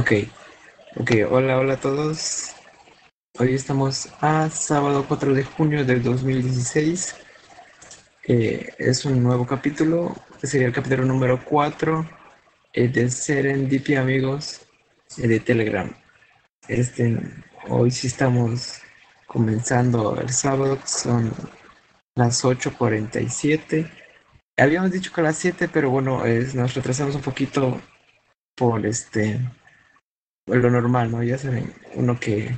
Ok, ok, hola, hola a todos. Hoy estamos a sábado 4 de junio del 2016. Eh, es un nuevo capítulo, sería el capítulo número 4 eh, de Serendipia Amigos eh, de Telegram. Este, hoy sí estamos comenzando el sábado, son las 8.47. Habíamos dicho que a las 7, pero bueno, nos retrasamos un poquito por este lo normal, ¿no? Ya saben, uno que,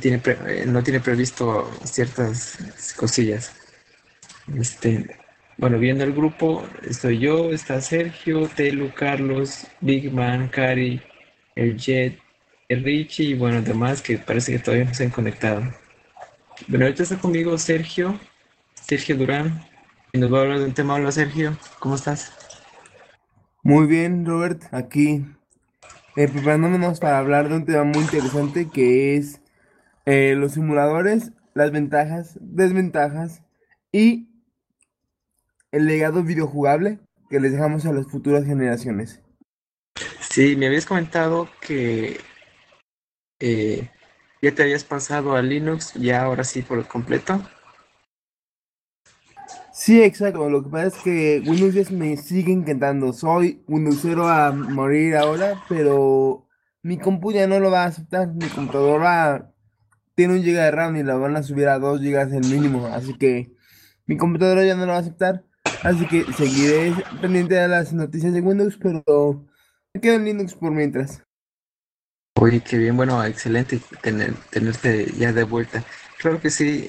tiene eh, no tiene previsto ciertas cosillas. Este, bueno, viendo el grupo, estoy yo, está Sergio, Telu, Carlos, Big Man, Cari, el Jet, el Richie y bueno, demás que parece que todavía no se han conectado. Bueno, ahorita está conmigo Sergio, Sergio Durán, y nos va a hablar de un tema. Hola Sergio, ¿cómo estás? Muy bien, Robert, aquí eh, preparándonos para hablar de un tema muy interesante que es eh, los simuladores, las ventajas, desventajas y el legado videojugable que les dejamos a las futuras generaciones. Sí, me habías comentado que eh, ya te habías pasado a Linux, ya ahora sí por completo. Sí, exacto. Lo que pasa es que Windows 10 me sigue encantando. Soy Windowsero a morir ahora, pero mi compu ya no lo va a aceptar. Mi computadora tiene un GB de RAM y la van a subir a 2 GB el mínimo. Así que mi computadora ya no lo va a aceptar. Así que seguiré pendiente de las noticias de Windows, pero me quedo en Linux por mientras. Oye, qué bien, bueno, excelente tener, tenerte ya de vuelta. Claro que sí,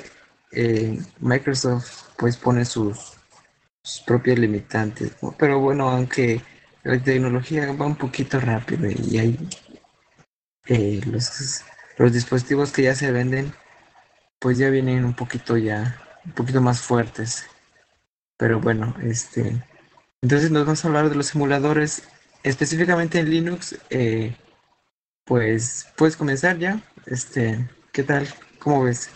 eh, Microsoft pues pone sus, propias limitantes. Pero bueno, aunque la tecnología va un poquito rápido y hay eh, los, los dispositivos que ya se venden, pues ya vienen un poquito ya, un poquito más fuertes. Pero bueno, este, entonces nos vamos a hablar de los simuladores, específicamente en Linux. Eh, pues puedes comenzar ya. Este, ¿qué tal? ¿Cómo ves?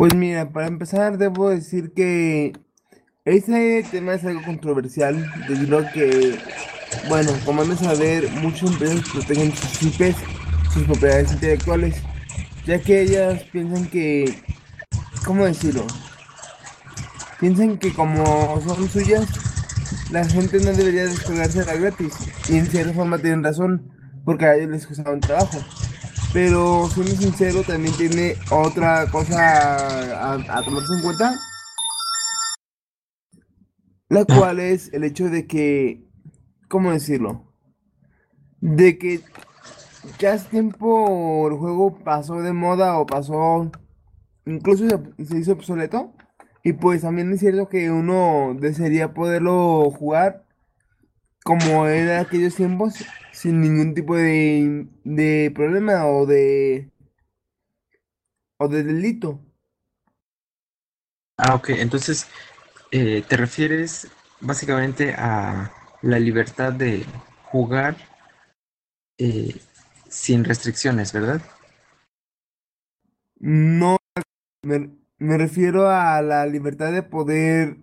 Pues mira, para empezar debo decir que este tema es algo controversial debido que, bueno, como han de saber, muchas empresas protegen sus IPs, sus propiedades intelectuales, ya que ellas piensan que, ¿cómo decirlo? Piensan que como son suyas, la gente no debería descargarse la gratis. Y en cierta forma tienen razón, porque a ellos les costaba un trabajo. Pero siendo sincero, también tiene otra cosa a, tomarse en cuenta. La cual es el hecho de que, ¿cómo decirlo? De que ya hace tiempo el juego pasó de moda o pasó, incluso se, hizo obsoleto. Y pues también es cierto que uno desearía poderlo jugar como era aquellos tiempos sin ningún tipo de, de problema o de o de delito. Ah, ok. Entonces, eh, te refieres básicamente a la libertad de jugar eh, sin restricciones, ¿verdad? No, me, me refiero a la libertad de poder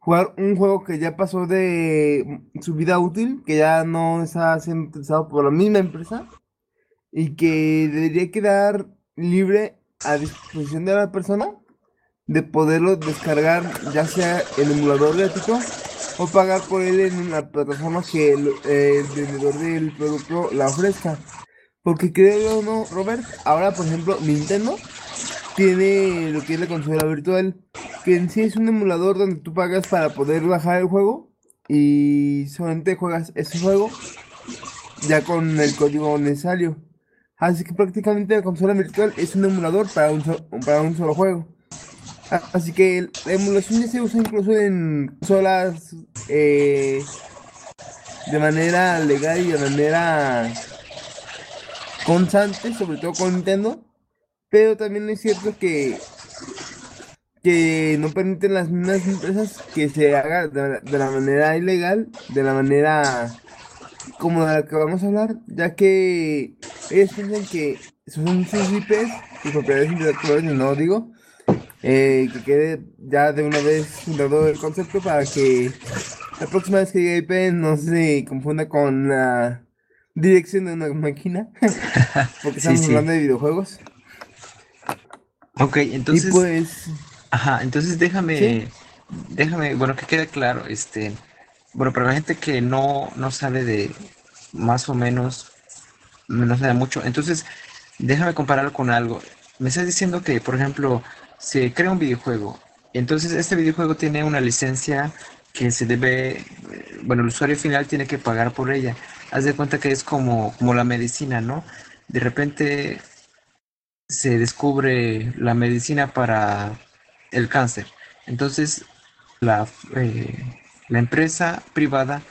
jugar un juego que ya pasó de su vida útil, que ya no está siendo utilizado por la misma empresa y que debería quedar libre a disposición de la persona de poderlo descargar ya sea el emulador gratuito o pagar por él en una plataforma que el, vendedor del producto la ofrezca. Porque creo no, Robert, ahora por ejemplo Nintendo tiene lo que es la consola virtual, que en sí es un emulador donde tú pagas para poder bajar el juego y solamente juegas ese juego ya con el código necesario. Así que prácticamente la consola virtual es un emulador para un, para un solo juego. Así que la emulación ya se usa incluso en consolas eh, de manera legal y de manera constante, sobre todo con Nintendo. Pero también es cierto que, que no permiten las mismas empresas que se haga de, la manera ilegal, de la manera como de la que vamos a hablar, ya que ellos piensan que son sus IPs, sus propiedades intelectuales, no digo, eh, que quede ya de una vez fundado el concepto para que la próxima vez que llegue IP no se confunda con la dirección de una máquina, porque Sí, estamos sí. hablando de videojuegos. Ok, Y entonces, pues, ajá, entonces sí, déjame, déjame, bueno, que quede claro, este, bueno, para la gente que no, no sabe de más o menos, no sabe mucho, entonces déjame compararlo con algo. Me estás diciendo que, por ejemplo, se crea un videojuego, entonces este videojuego tiene una licencia que se debe, bueno, el usuario final tiene que pagar por ella. Haz de cuenta que es como, como la medicina, ¿no? De repente se descubre la medicina para el cáncer. Entonces, la, eh, la empresa privada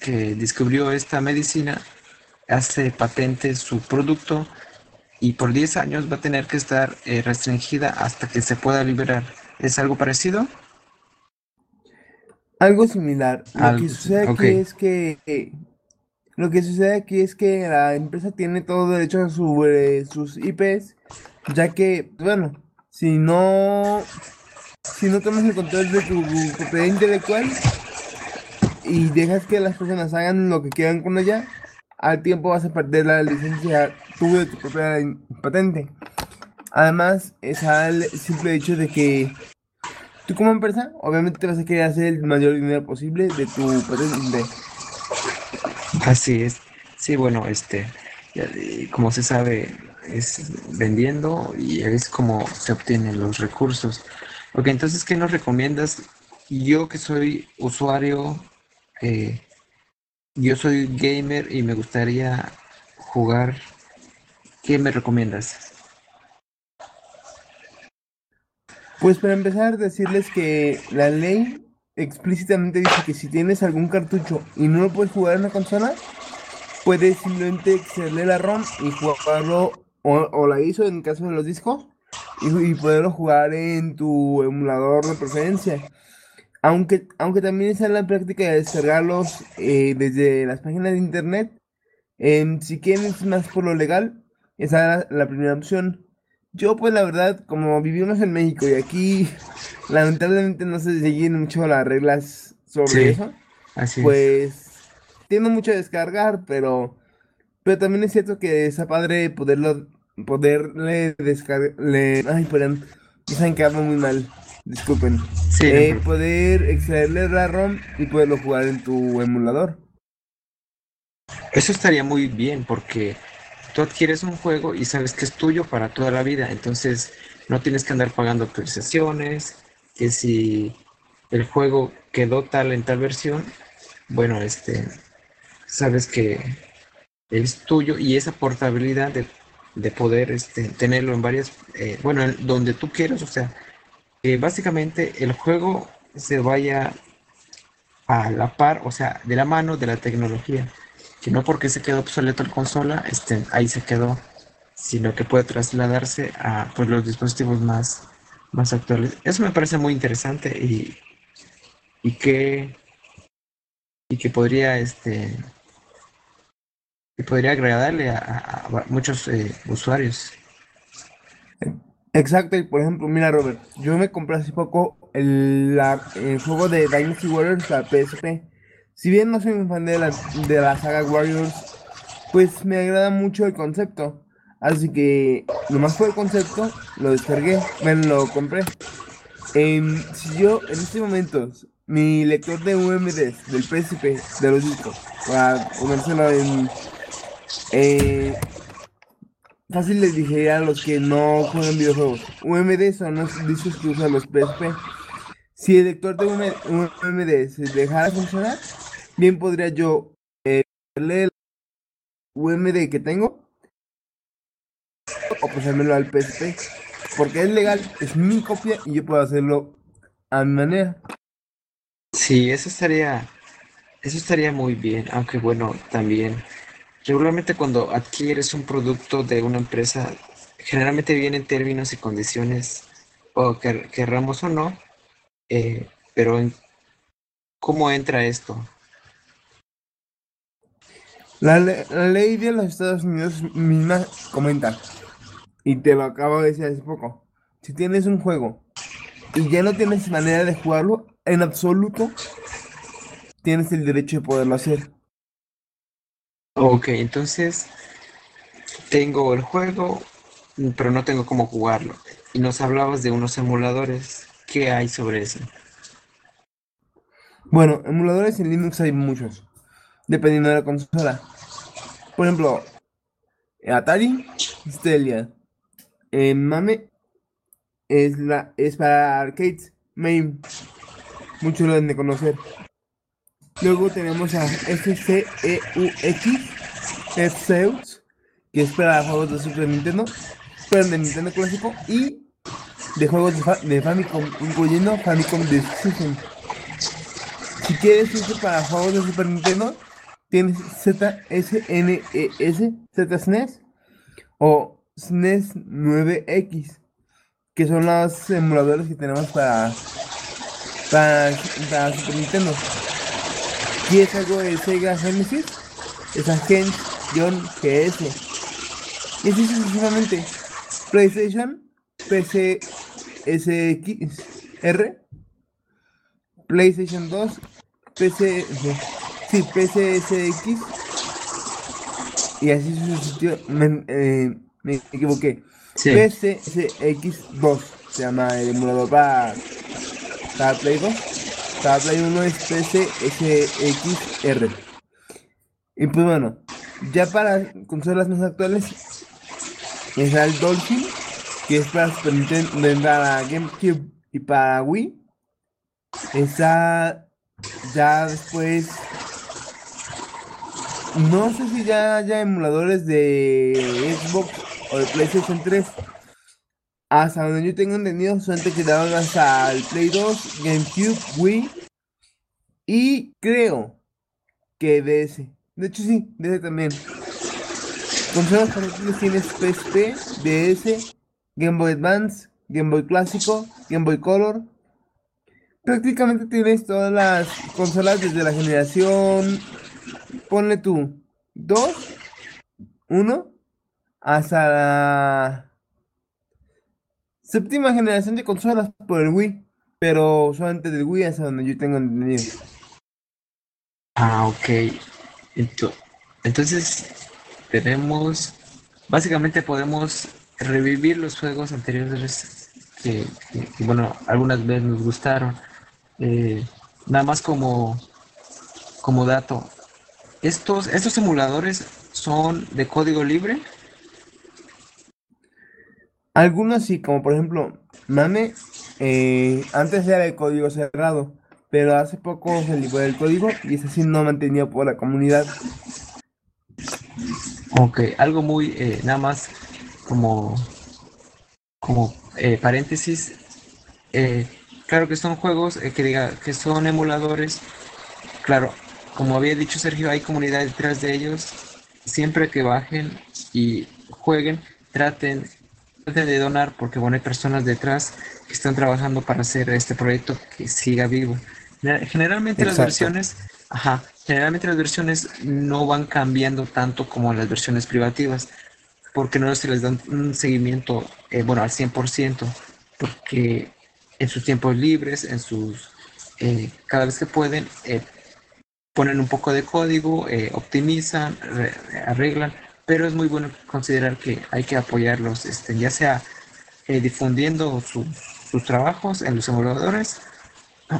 que descubrió esta medicina hace patente su producto y por 10 años va a tener que estar eh, restringida hasta que se pueda liberar. ¿Es algo parecido? algo similar. Lo que Algo, sí. sucede aquí es que, lo que sucede aquí es que la empresa tiene todo derecho sobre sus IPs, ya que, bueno, si no, si no tomas el control de tu propiedad intelectual y dejas que las personas hagan lo que quieran con ella, al tiempo vas a perder la licencia tú de tu propia patente. Además, está el simple hecho de que tú como empresa, obviamente vas a querer hacer el mayor dinero posible de tu patente. Así es. Sí, bueno, este, como se sabe, es vendiendo y es como se obtienen los recursos. Ok, entonces, ¿qué nos recomiendas? Yo que soy usuario, eh, yo soy gamer y me gustaría jugar, ¿qué me recomiendas? Pues para empezar, decirles que la ley explícitamente dice que si tienes algún cartucho y no lo puedes jugar en la consola, puedes simplemente extraerle la ROM y jugarlo, o, o la ISO en caso de los discos, y, poderlo jugar en tu emulador de preferencia. Aunque, aunque también está en la práctica de descargarlos eh, desde las páginas de internet, em, si quieres más por lo legal, esa es la primera opción. Yo, pues la verdad, como vivimos en México y aquí lamentablemente no se siguen mucho las reglas sobre Sí, eso, así es. pues tiendo mucho a descargar, pero, pero también es cierto que está padre poderlo, poderle descargar, ay, perdón, me saben que hablo muy mal, disculpen, Sí, eh, poder extraerle la ROM y poderlo jugar en tu emulador. Eso estaría muy bien porque tú adquieres un juego y sabes que es tuyo para toda la vida, entonces no tienes que andar pagando actualizaciones, que si el juego quedó tal en tal versión, bueno, este, sabes que es tuyo y esa portabilidad de, de poder este, tenerlo en varias, eh, bueno, en donde tú quieras, o sea, que básicamente el juego se vaya a la par, o sea, de la mano de la tecnología, no porque se quedó obsoleto la consola, este, ahí se quedó, sino que puede trasladarse a pues, los dispositivos más, más actuales. Eso me parece muy interesante y, y que, y que podría, este, que podría agradarle a muchos eh, usuarios. Exacto, y por ejemplo, mira Robert, yo me compré hace poco el, la- el juego de Dynasty Warriors, la PSP. Si bien no soy un fan de la, de la saga Warriors, pues me agrada mucho el concepto. Así que, nomás por el concepto, lo descargué, bueno, lo compré. Em, si yo en estos momentos, mi lector de UMDs del PSP, de los discos, para ponérselo en... eh, Fácil les dije a los que no juegan videojuegos. UMD son los discos que usan los PSP. Si el lector de UM- UMD se dejara funcionar, bien podría yo eh, el UMD que tengo o pasármelo al PSP. Porque es legal, es mi copia y yo puedo hacerlo a mi manera. Sí, eso estaría, eso estaría muy bien, aunque bueno, también regularmente cuando adquieres un producto de una empresa, generalmente vienen términos y condiciones, o quer- querramos o no, eh, pero en- ¿cómo entra esto? La, le- la ley de los Estados Unidos misma comenta, y te lo acabo de decir hace poco, si tienes un juego y ya no tienes manera de jugarlo, en absoluto tienes el derecho de poderlo hacer. Ok, entonces tengo el juego, pero no tengo cómo jugarlo. Y nos hablabas de unos emuladores. ¿Qué hay sobre eso? Bueno, emuladores en Linux hay muchos, dependiendo de la consola. Por ejemplo, Atari, Stelia. Eh, Mame es, la, es para arcades, main. Muchos lo deben de conocer. Luego tenemos a FCEUX, Zeus, que es para juegos de Super Nintendo, pero de Nintendo clásico y de juegos de, Famicom, incluyendo Famicom Decision. Si quieres irse para juegos de Super Nintendo, tienes ZSNES, ZSNES o SNES 9X, que son los emuladores que tenemos para, para, para Super Nintendo. Si es algo de Sega Genesis, es Agent-GS. Y así sucesivamente. PlayStation, PC SXR, PlayStation 2, PC, sí, PCSX y así sucesivamente. Me, eh, me equivoqué. Sí. PCSX2 se llama el emulador para, para Play 2 cada Play 1 es PCSXR. Y pues bueno, ya para consolas más actuales está el Dolphin, que es para Super Nintendo, para GameCube y para Wii. Está ya después. No sé si ya haya emuladores de Xbox o de PlayStation 3. Hasta donde yo tengo entendido, solamente quedaron hasta el Play 2, GameCube, Wii. Y creo que DS. De hecho, sí, DS también. Consolas portátiles tienes PSP, DS, Game Boy Advance, Game Boy Clásico, Game Boy Color. Prácticamente tienes todas las consolas desde la generación. Ponle tú 2, 1, hasta la Séptima generación de consolas por el Wii, pero solamente del Wii hasta donde yo tengo entendido. Ah, ok. Entonces, tenemos, básicamente podemos revivir los juegos anteriores que, bueno, algunas veces nos gustaron. Eh, nada más como, como dato, estos, estos emuladores son de código libre algunos sí, como por ejemplo, Mame, eh, antes era de código cerrado, pero hace poco se liberó el código y es así no mantenido por la comunidad. Ok, algo muy, eh, nada más como, como eh, paréntesis, claro que son juegos que diga que son emuladores, claro, como había dicho Sergio, hay comunidad detrás de ellos, siempre que bajen y jueguen, traten de donar porque bueno, hay personas detrás que están trabajando para hacer este proyecto que siga vivo. Generalmente las versiones, ajá, generalmente las versiones no van cambiando tanto como las versiones privativas, porque no se les da un seguimiento, eh, bueno, al 100%, porque en sus tiempos libres, en sus, eh, cada vez que pueden, eh, ponen un poco de código, optimizan, arreglan, pero es muy bueno considerar que hay que apoyarlos, este, ya sea eh, difundiendo sus trabajos en los emuladores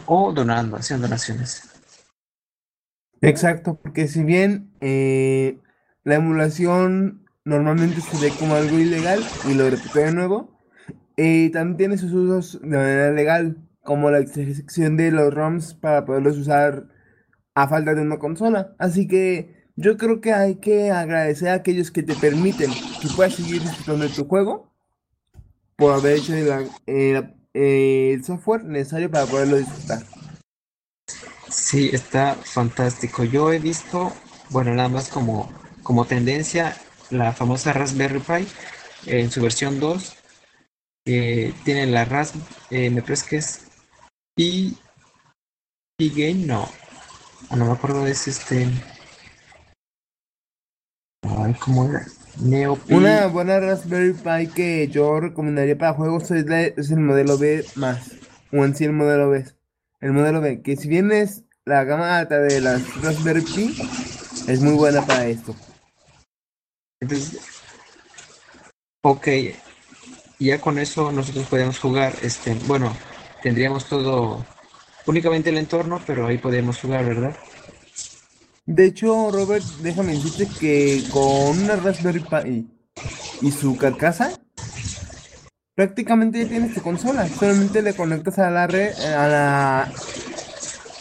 o donando, haciendo donaciones. Exacto, porque si bien eh, la emulación normalmente se ve como algo ilegal y lo repito de nuevo, eh, también tiene sus usos de manera legal, como la excepción de los ROMs para poderlos usar a falta de una consola. Así que yo creo que hay que agradecer a aquellos que te permiten que puedas seguir disfrutando de tu juego por haber hecho eh, el, software necesario para poderlo disfrutar. Sí, está fantástico. Yo he visto, bueno, nada más como, como tendencia, la famosa Raspberry Pi en su versión 2. que tiene la Raspberry, eh, me parece que es Pi Game, no, no me acuerdo ese este una buena Raspberry Pi que yo recomendaría para juegos es, el modelo B más. O en sí el modelo B. El modelo B, que si bien es la gama alta de las Raspberry Pi, Es muy buena para esto. Entonces, ok, ya con eso nosotros podemos jugar, este, bueno, tendríamos todo, únicamente el entorno, pero ahí podemos jugar, ¿verdad? De hecho, Robert, déjame decirte que con una Raspberry Pi y su carcasa, prácticamente ya tienes tu consola. Solamente le conectas a la red, a la,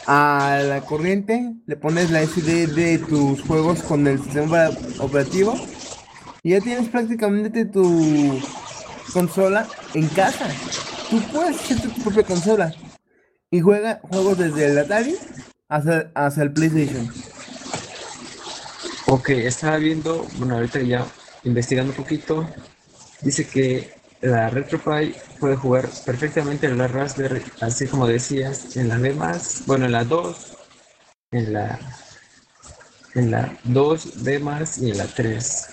a la corriente, le pones la SD de tus juegos con el sistema operativo y ya tienes prácticamente tu consola en casa. Tú puedes hacer tu propia consola y juega juegos desde el Atari hasta, hasta el PlayStation. Ok, estaba viendo, bueno, ahorita ya investigando un poquito, dice que la RetroPie puede jugar perfectamente en la Raspberry, así como decías, en la demás, bueno, en la 2, en la en la 2 D más y en la 3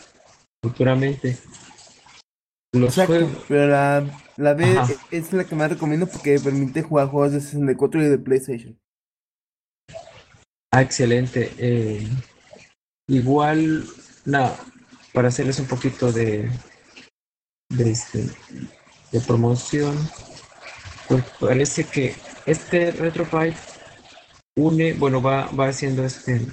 futuramente. Los Exacto, pero la, la B es la que más recomiendo porque permite jugar juegos de 64 y de PlayStation. Ah, excelente. Eh, igual, nada, para hacerles un poquito de, de, este, de promoción, pues parece que este RetroPie une, bueno, va, va haciendo este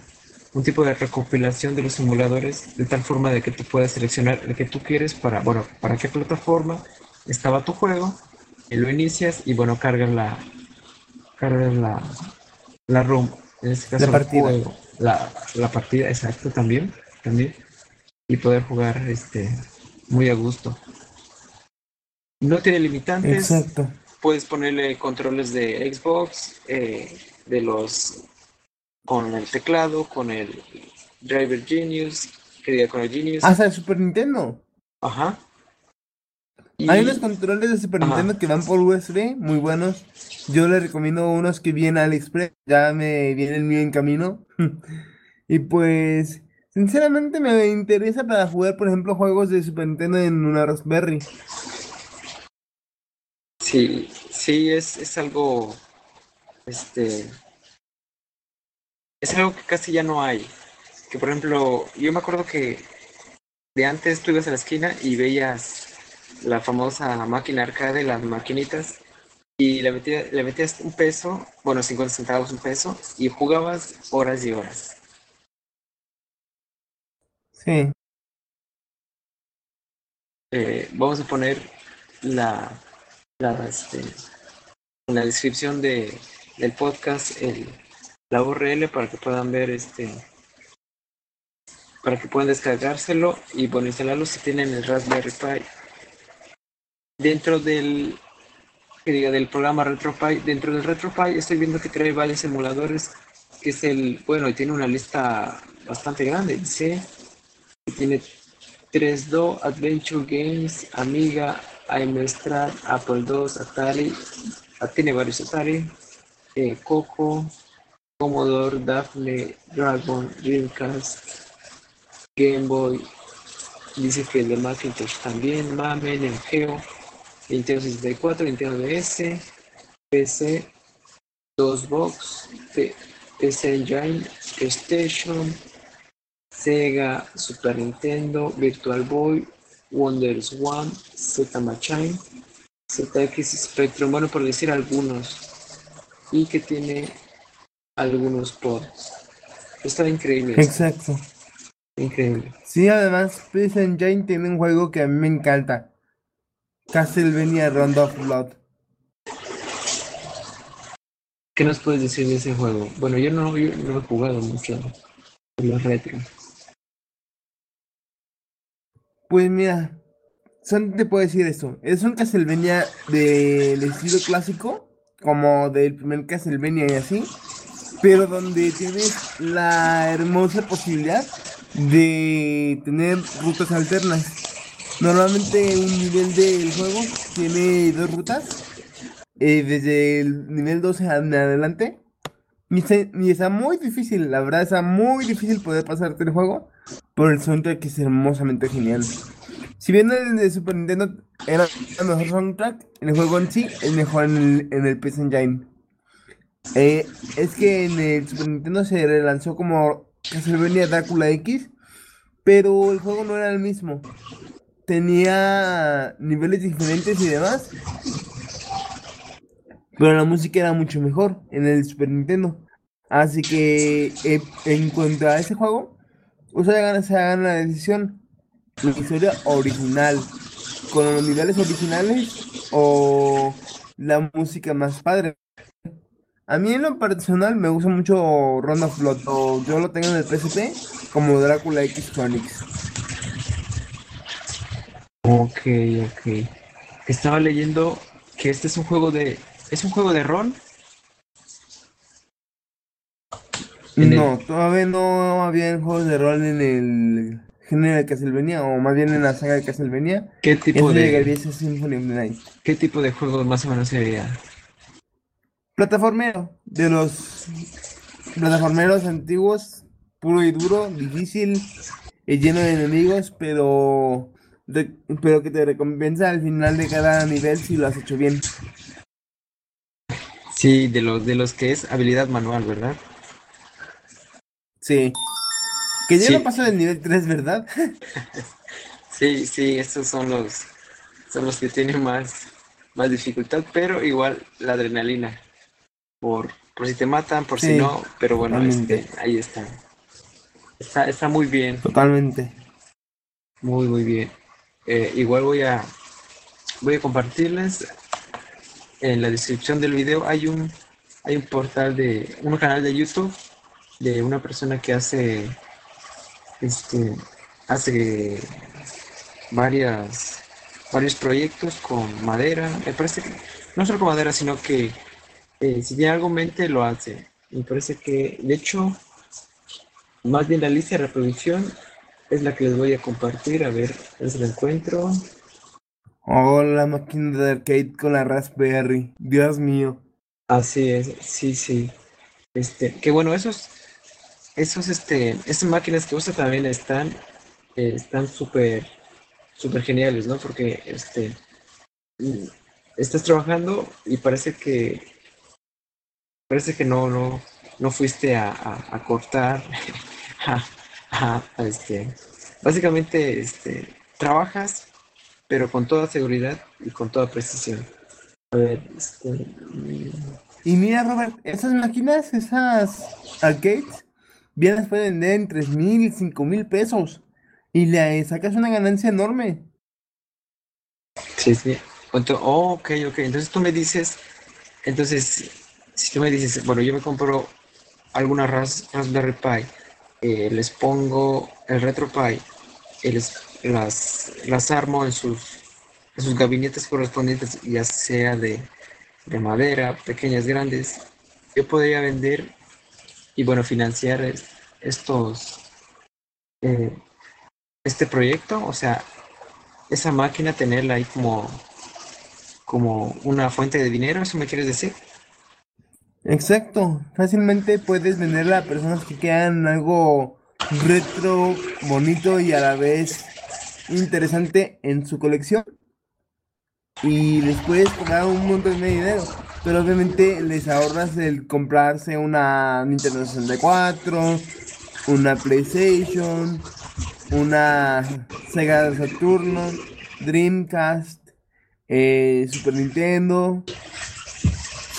un tipo de recopilación de los simuladores de tal forma de que tú puedas seleccionar el que tú quieres para, bueno, para qué plataforma estaba tu juego, y lo inicias y bueno, cargas la, cargas la, la ROM, en este caso la partida. la, la partida, exacto, también, también, y poder jugar este muy a gusto. No tiene limitantes. Exacto. Puedes ponerle controles de Xbox, eh, de los con el teclado, con el Driver Genius, que diga con el Genius. Hasta el Super Nintendo. Ajá. Hay unos controles de Super Nintendo que van por USB, muy buenos. Yo les recomiendo unos que vienen al AliExpress, ya me viene el mío en camino. y pues, sinceramente me interesa para jugar, por ejemplo, juegos de Super Nintendo en una Raspberry. Sí, sí, es, es algo, este, es algo que casi ya no hay. Que por ejemplo, yo me acuerdo que de antes tú ibas a la esquina y veías la famosa máquina arcade, las maquinitas, y le metías, le metías un peso, bueno, 50 centavos, un peso, y jugabas horas y horas. Sí. Eh, vamos a poner la, la, este, en la descripción de, del podcast el, la URL para que puedan ver este para que puedan descargárselo y bueno instalarlo si tienen el Raspberry Pi dentro del que diga del programa RetroPie dentro del RetroPie estoy viendo que trae varios emuladores que es el bueno tiene una lista bastante grande dice tiene 3Do Adventure Games Amiga Amstrad Apple II Atari ah, tiene varios Atari eh, Coco Commodore, Daphne, Dragon, Dreamcast, Game Boy, dice que el de Macintosh también, MAME, Neo Geo, Nintendo 64, Nintendo DS, PC, DOSBox, PC Engine, PlayStation, Sega, Super Nintendo, Virtual Boy, Wonders One, Z Machine, ZX Spectrum, bueno, por decir algunos, y que tiene algunos pods. Está increíble. Exacto. Increíble. Sí, además, PC Engine tiene un juego que a mí me encanta. Castlevania Round of Blood. ¿Qué nos puedes decir de ese juego? Bueno, yo no, yo no he jugado mucho los retro. Pues mira, solo te puedo decir eso. Es un Castlevania del estilo clásico, como del primer Castlevania y así pero donde tienes la hermosa posibilidad de tener rutas alternas. Normalmente un nivel del juego tiene dos rutas, eh, desde el nivel 12 en adelante. Y, está muy difícil, la verdad está muy difícil poder pasarte el juego por el soundtrack que es hermosamente genial. Si bien el de Super Nintendo era el mejor soundtrack, el juego en sí es mejor en el, en el PC Engine. Eh, es que en el Super Nintendo se relanzó como Castlevania Drácula X, pero el juego no era el mismo. Tenía niveles diferentes y demás, pero la música era mucho mejor en el Super Nintendo. Así que eh, en cuanto a ese juego, ustedes se hagan la decisión, la historia original, con los niveles originales o la música más padre. A mí en lo personal me gusta mucho Ronda o yo lo tengo en el PSP como Drácula X Chronicles. Ok, ok. Estaba leyendo que este es un juego de. ¿Es un juego de rol? En No, el- todavía no había juegos de rol en el género de Castlevania, o más bien en la saga de Castlevania. ¿Qué Eso tipo llegaría de, a ser Symphony of the Night. qué tipo de juego más o menos sería? Plataformero, de los plataformeros antiguos, puro y duro, difícil, lleno de enemigos, pero, pero que te recompensa al final de cada nivel si lo has hecho bien. Sí, de los de los que es habilidad manual, ¿verdad? Sí. Que ya Sí. no paso del nivel 3, ¿verdad? Sí, sí, estos son los son los que tienen más más dificultad, pero igual la adrenalina por por si te matan, por si no, pero bueno, este, ahí está. Está está muy bien. Totalmente. Muy, muy bien. Eh, igual voy a, voy a compartirles en la descripción del video. Hay un, hay un portal de, un canal de YouTube de una persona que hace, este, hace varias, varios proyectos con madera. Me parece que no solo con madera, sino que eh, si tiene algo en mente lo hace. Me parece que, de hecho, más bien la lista de reproducción es la que les voy a compartir, a ver, si la encuentro. Oh, la máquina de arcade con la Raspberry. Dios mío. Así es, sí, sí. Este, que bueno, esos, esos, este, esas máquinas que usa también están, eh, están súper, súper geniales, ¿no? Porque, este, mm, estás trabajando y parece que, parece que no, no, no fuiste a, a- a cortar, a, a- a, este, básicamente, este, trabajas, pero con toda seguridad y con toda precisión. A ver, este, Y mira, Robert, esas máquinas, esas arcades, bien las pueden vender en 3 mil y 5 mil pesos. Y le sacas una ganancia enorme. Sí, sí. Ento- oh, ok, ok. Entonces tú me dices, entonces, si tú me dices, bueno, yo me compro alguna Ras- Raspberry Pi, eh, les pongo el RetroPie, las, las armo en sus, sus gabinetes correspondientes, ya sea de, de madera, pequeñas, grandes, yo podría vender y, bueno, financiar es- estos, eh, este proyecto, o sea, esa máquina, tenerla ahí como como una fuente de dinero, ¿eso me quieres decir? Exacto. Fácilmente puedes venderla a personas que quieran algo retro, bonito y a la vez interesante en su colección. Y les puedes cobrar un montón de dinero. Pero obviamente les ahorras el comprarse una Nintendo 64, una PlayStation, una Sega Saturno, Dreamcast, eh, Super Nintendo,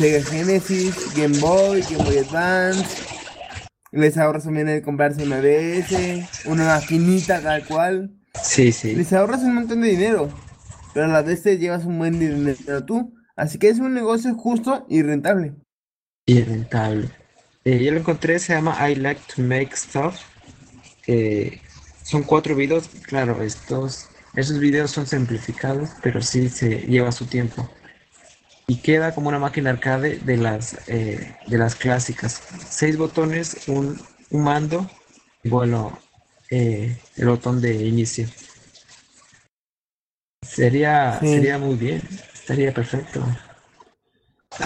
Sega Genesis, Game Boy, Game Boy Advance. Les ahorras también el comprarse una DS, una maquinita tal cual. Sí, sí. Les ahorras un montón de dinero, pero a la vez te llevas un buen dinero tú. Así que es un negocio justo y rentable. Y rentable. Eh, yo lo encontré, se llama I Like to Make Stuff. Eh, son cuatro videos, claro, estos, esos videos son simplificados, pero sí se lleva su tiempo. Y queda como una máquina arcade de las, eh, de las clásicas. Seis botones, un, un mando, y bueno, eh, el botón de inicio. Sería, Sí. sería muy bien, estaría perfecto.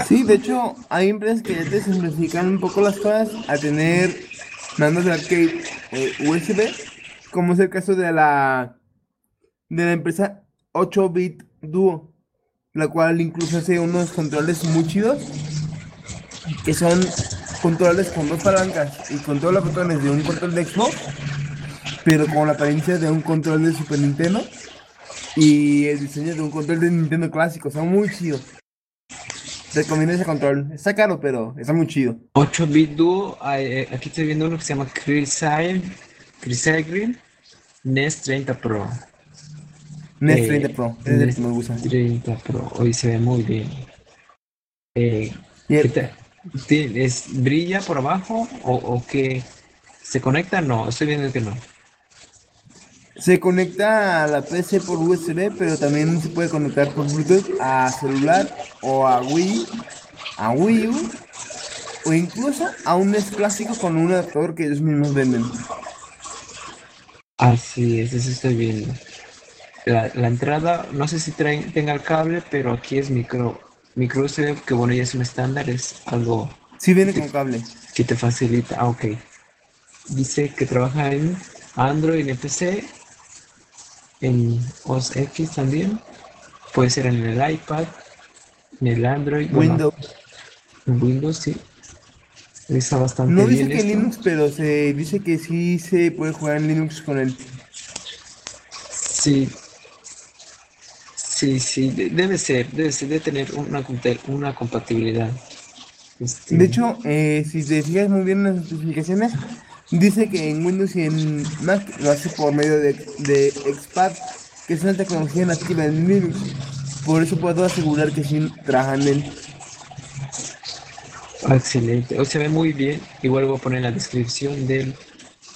Sí, de hecho, hay empresas que ya te simplifican un poco las cosas a tener mandos de arcade eh, USB, como es el caso de la de la empresa 8-bit Duo, la cual incluso hace unos controles muy chidos, que son controles con dos palancas y con todos los botones de un control de Xbox, pero con la apariencia de un control de Super Nintendo y el diseño de un control de Nintendo clásico. Está muy chido. Recomiendo ese control. Está caro, pero está muy chido. 8 bit duo, eh, aquí estoy viendo uno que se llama Crysigrin NES 30 Pro. NES 30 Pro, es el que me gusta. 30 Pro, hoy se ve muy bien. Eh, ¿qué es, ¿Brilla por abajo o, o qué? ¿Se conecta? No, estoy viendo que no. Se conecta a la PC por USB, pero también se puede conectar por Bluetooth a celular o a Wii, a Wii U, o incluso a un NES clásico con un adaptador que ellos mismos venden. Así es, eso estoy viendo. La, la entrada, no sé si trae- tenga el cable, pero aquí es micro, micro USB, que bueno, ya es un estándar, es algo Sí viene con cable. que te facilita. Ah, ok. Dice que trabaja en Android, en PC, en OS X también. Puede ser en el iPad, en el Android, bueno, Windows. en Windows, sí. Está bastante No dice bien que esto. Linux, pero se dice que sí se puede jugar en Linux con él. Sí. Sí, sí, de- debe ser, debe ser, debe tener una, una compatibilidad. Este, De hecho, eh, si te fijas muy bien en las especificaciones, dice que en Windows y en Mac lo hace por medio de, de XPath, que es una tecnología nativa en Linux. Por eso puedo asegurar que sí trabaja en ah, excelente, o se ve muy bien. Igual voy a poner en la descripción del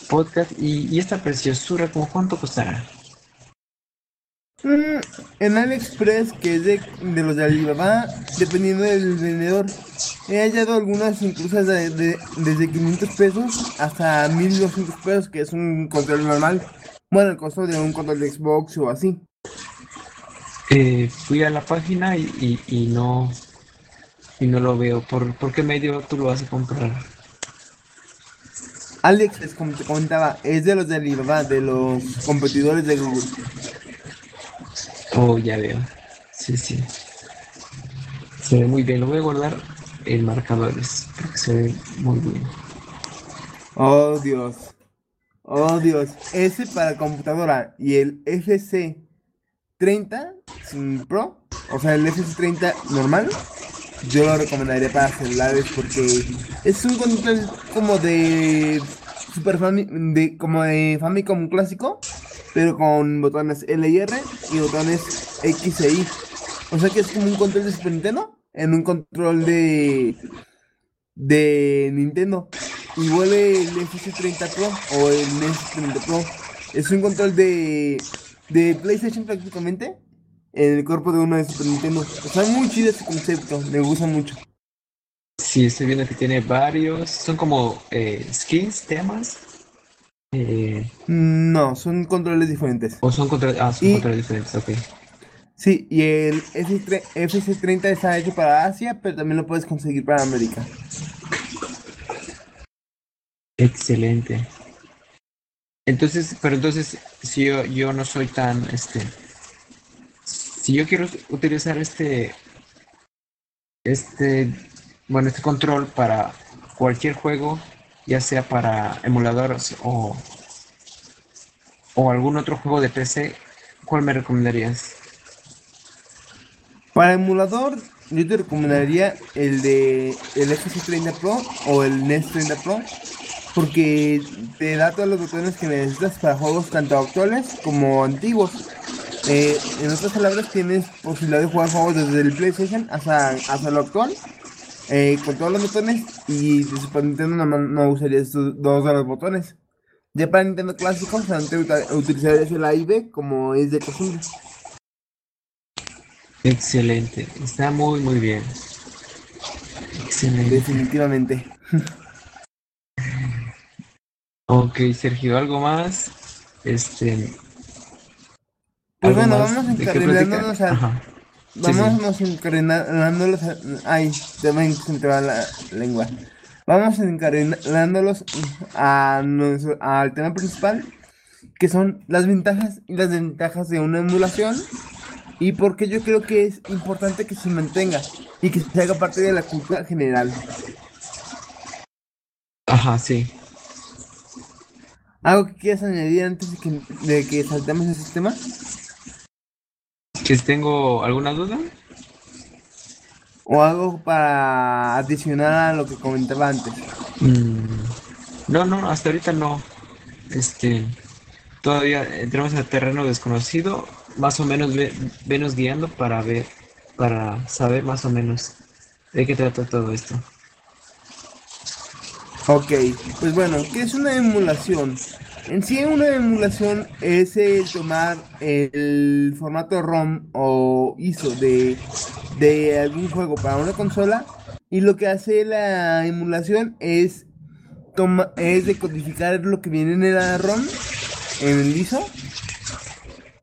podcast. Y, y esta preciosura, ¿cómo cuánto costará? Mm, en AliExpress, que es de, de los de Alibaba, dependiendo del vendedor, he hallado algunas incluso de- de- desde 500 pesos hasta 1200 pesos, que es un control normal. Bueno, el costo de un control de Xbox o así. Eh, fui a la página y, y, y no y no lo veo. ¿Por, por qué medio tú lo vas a comprar? AliExpress, como te comentaba, es de los de Alibaba, de los competidores de Google. Oh, ya veo. Sí, sí. Se ve muy bien. Lo voy a guardar en marcadores porque se ve muy bien. Oh, Dios. Oh, Dios. Ese para computadora y el FC30 sin Pro, o sea, el FC30 normal, yo lo recomendaría para celulares porque es un control como de Super Fami- de como de Famicom clásico, pero con botones L y R y botones X e Y. O sea que es como un control de Super Nintendo en un control de de Nintendo. Igual el FC30 Pro o el NES 30 Pro. Es un control de, de PlayStation prácticamente en el cuerpo de uno de Super Nintendo. Está muy chido ese concepto, me gusta mucho. Sí, estoy viendo que tiene varios. Son como eh, skins, temas. Eh, No, son controles diferentes. o son ah, son Y- controles diferentes, ok. Sí, y el FC3 FC30 está hecho para Asia, pero también lo puedes conseguir para América. Excelente. Entonces, pero entonces, si yo, yo no soy tan, este, si yo quiero utilizar este, este, bueno, este control para cualquier juego, ya sea para emuladores o, o algún otro juego de PC, ¿cuál me recomendarías? Para emulador, yo te recomendaría el de el FC30 Pro o el NES 30 Pro porque te da todos los botones que necesitas para juegos tanto actuales como antiguos. Eh, en otras palabras, tienes posibilidad de jugar juegos desde el PlayStation hasta, hasta lo actual eh, con todos los botones y de Super Nintendo no, no usarías estos dos de los botones. Ya para Nintendo clásico, solamente utilizarías el A y B como es de costumbre. Excelente, está muy, muy bien. Excelente. Definitivamente. Ok, Sergio, ¿algo más? Este, Pues ¿algo bueno, más vamos encaminándonos a- Ajá. Sí, sí. Vamos encadenándolos. a- Ay, también traba la lengua. Vamos encadenándolos a nuestro- al tema principal, que son las ventajas y las desventajas de una emulación. Y porque yo creo que es importante que se mantenga y que se haga parte de la cultura general. Ajá, sí. ¿Algo que quieras añadir antes de que, de que saltemos ese tema? ¿Que tengo alguna duda? ¿O algo para adicionar a lo que comentaba antes? Mm, no, no, hasta ahorita no. Este, todavía entramos en terreno desconocido. Más o menos ve, venos guiando para ver, para saber más o menos de qué trata todo esto. Ok, pues bueno, ¿qué es una emulación? En sí, una emulación es el tomar el formato ROM o ISO de, de algún juego para una consola y lo que hace la emulación es, toma, es decodificar lo que viene en la ROM, en el ISO,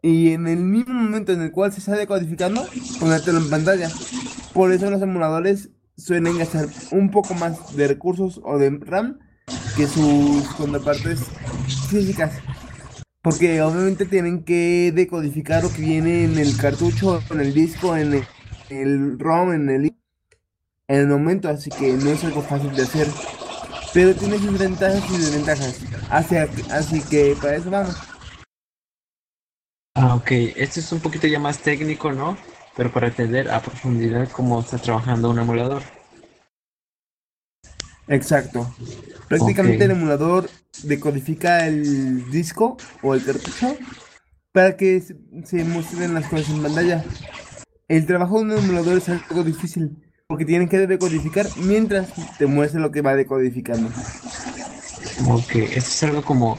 y en el mismo momento en el cual se está decodificando, ponértelo en pantalla. Por eso los emuladores suelen gastar un poco más de recursos o de RAM que sus contrapartes Porque obviamente tienen que decodificar lo que viene en el cartucho, en el disco, en el, ROM, en el, en el momento, así que no es algo fácil de hacer. Pero tiene sus ventajas y desventajas. Así, así que para eso vamos. Ah, ok. Esto es un poquito ya más técnico, ¿no? Pero para entender a profundidad cómo está trabajando un emulador. Exacto. Prácticamente el emulador decodifica el disco o el cartucho para que se muestren las cosas en pantalla. El trabajo de un emulador es algo difícil porque tienen que decodificar mientras te muestra lo que va decodificando. Ok, esto es algo como,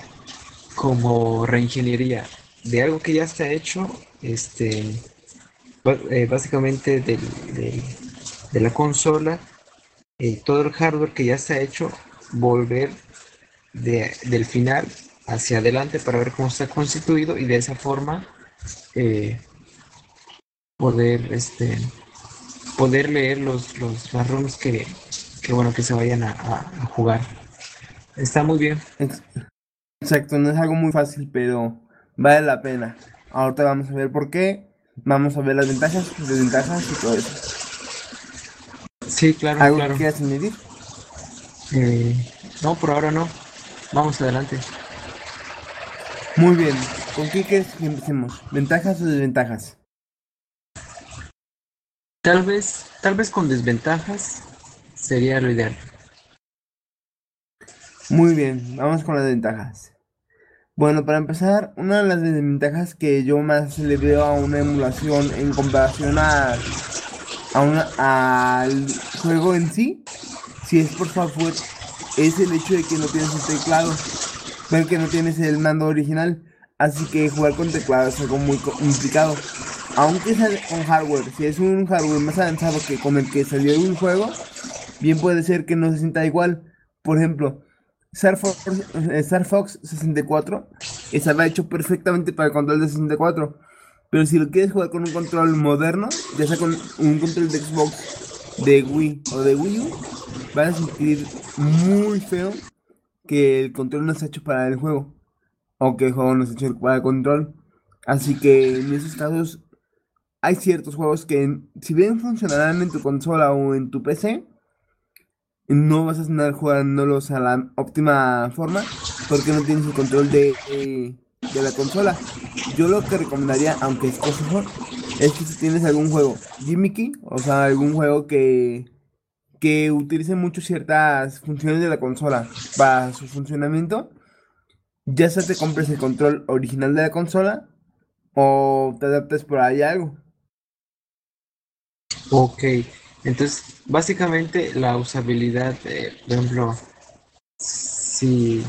como reingeniería de algo que ya está hecho, este, eh, básicamente de la consola eh, todo el hardware que ya está hecho, volver del final hacia adelante para ver cómo está constituido y de esa forma eh, poder este poder leer los, los las runes que, bueno que se vayan a, jugar. Está muy bien. Exacto no es algo muy fácil pero vale la pena. Ahorita vamos a ver por qué vamos a ver las ventajas desventajas y todo eso Sí, claro, ¿Algo claro. que quieras añadir? Eh, no, por ahora no. Vamos adelante. Muy bien. ¿Con qué quieres que empecemos? ¿Ventajas o desventajas? Tal vez, tal vez con desventajas sería lo ideal. Muy bien, vamos con las ventajas. Bueno, para empezar, una de las desventajas que yo más le veo a una emulación en comparación a al juego en sí, si es por software, es el hecho de que no tienes el teclado, ver que no tienes el mando original, así que jugar con teclado es algo muy complicado. Aunque sea con hardware, si es un hardware más avanzado que con el que salió un juego, bien puede ser que no se sienta igual. Por ejemplo, Star Fox, eh, Star Fox 64 estaba hecho perfectamente para el control de 64 pero si lo quieres jugar con un control moderno, ya sea con un control de Xbox, de Wii o de Wii U, vas a sentir muy feo que el control no está hecho para el juego. O que el juego no está hecho para el control. Así que en esos casos hay ciertos juegos que si bien funcionarán en tu consola o en tu PC, no vas a estar jugándolos a la óptima forma porque no tienes el control de, eh, de la consola. Yo lo que recomendaría, aunque es cosa es que si tienes algún juego gimmicky, o sea, algún juego que, que utilice mucho ciertas funciones de la consola para su funcionamiento, ya sea te compres el control original de la consola o te adaptes por ahí algo. Ok, entonces básicamente la usabilidad, por ejemplo, si,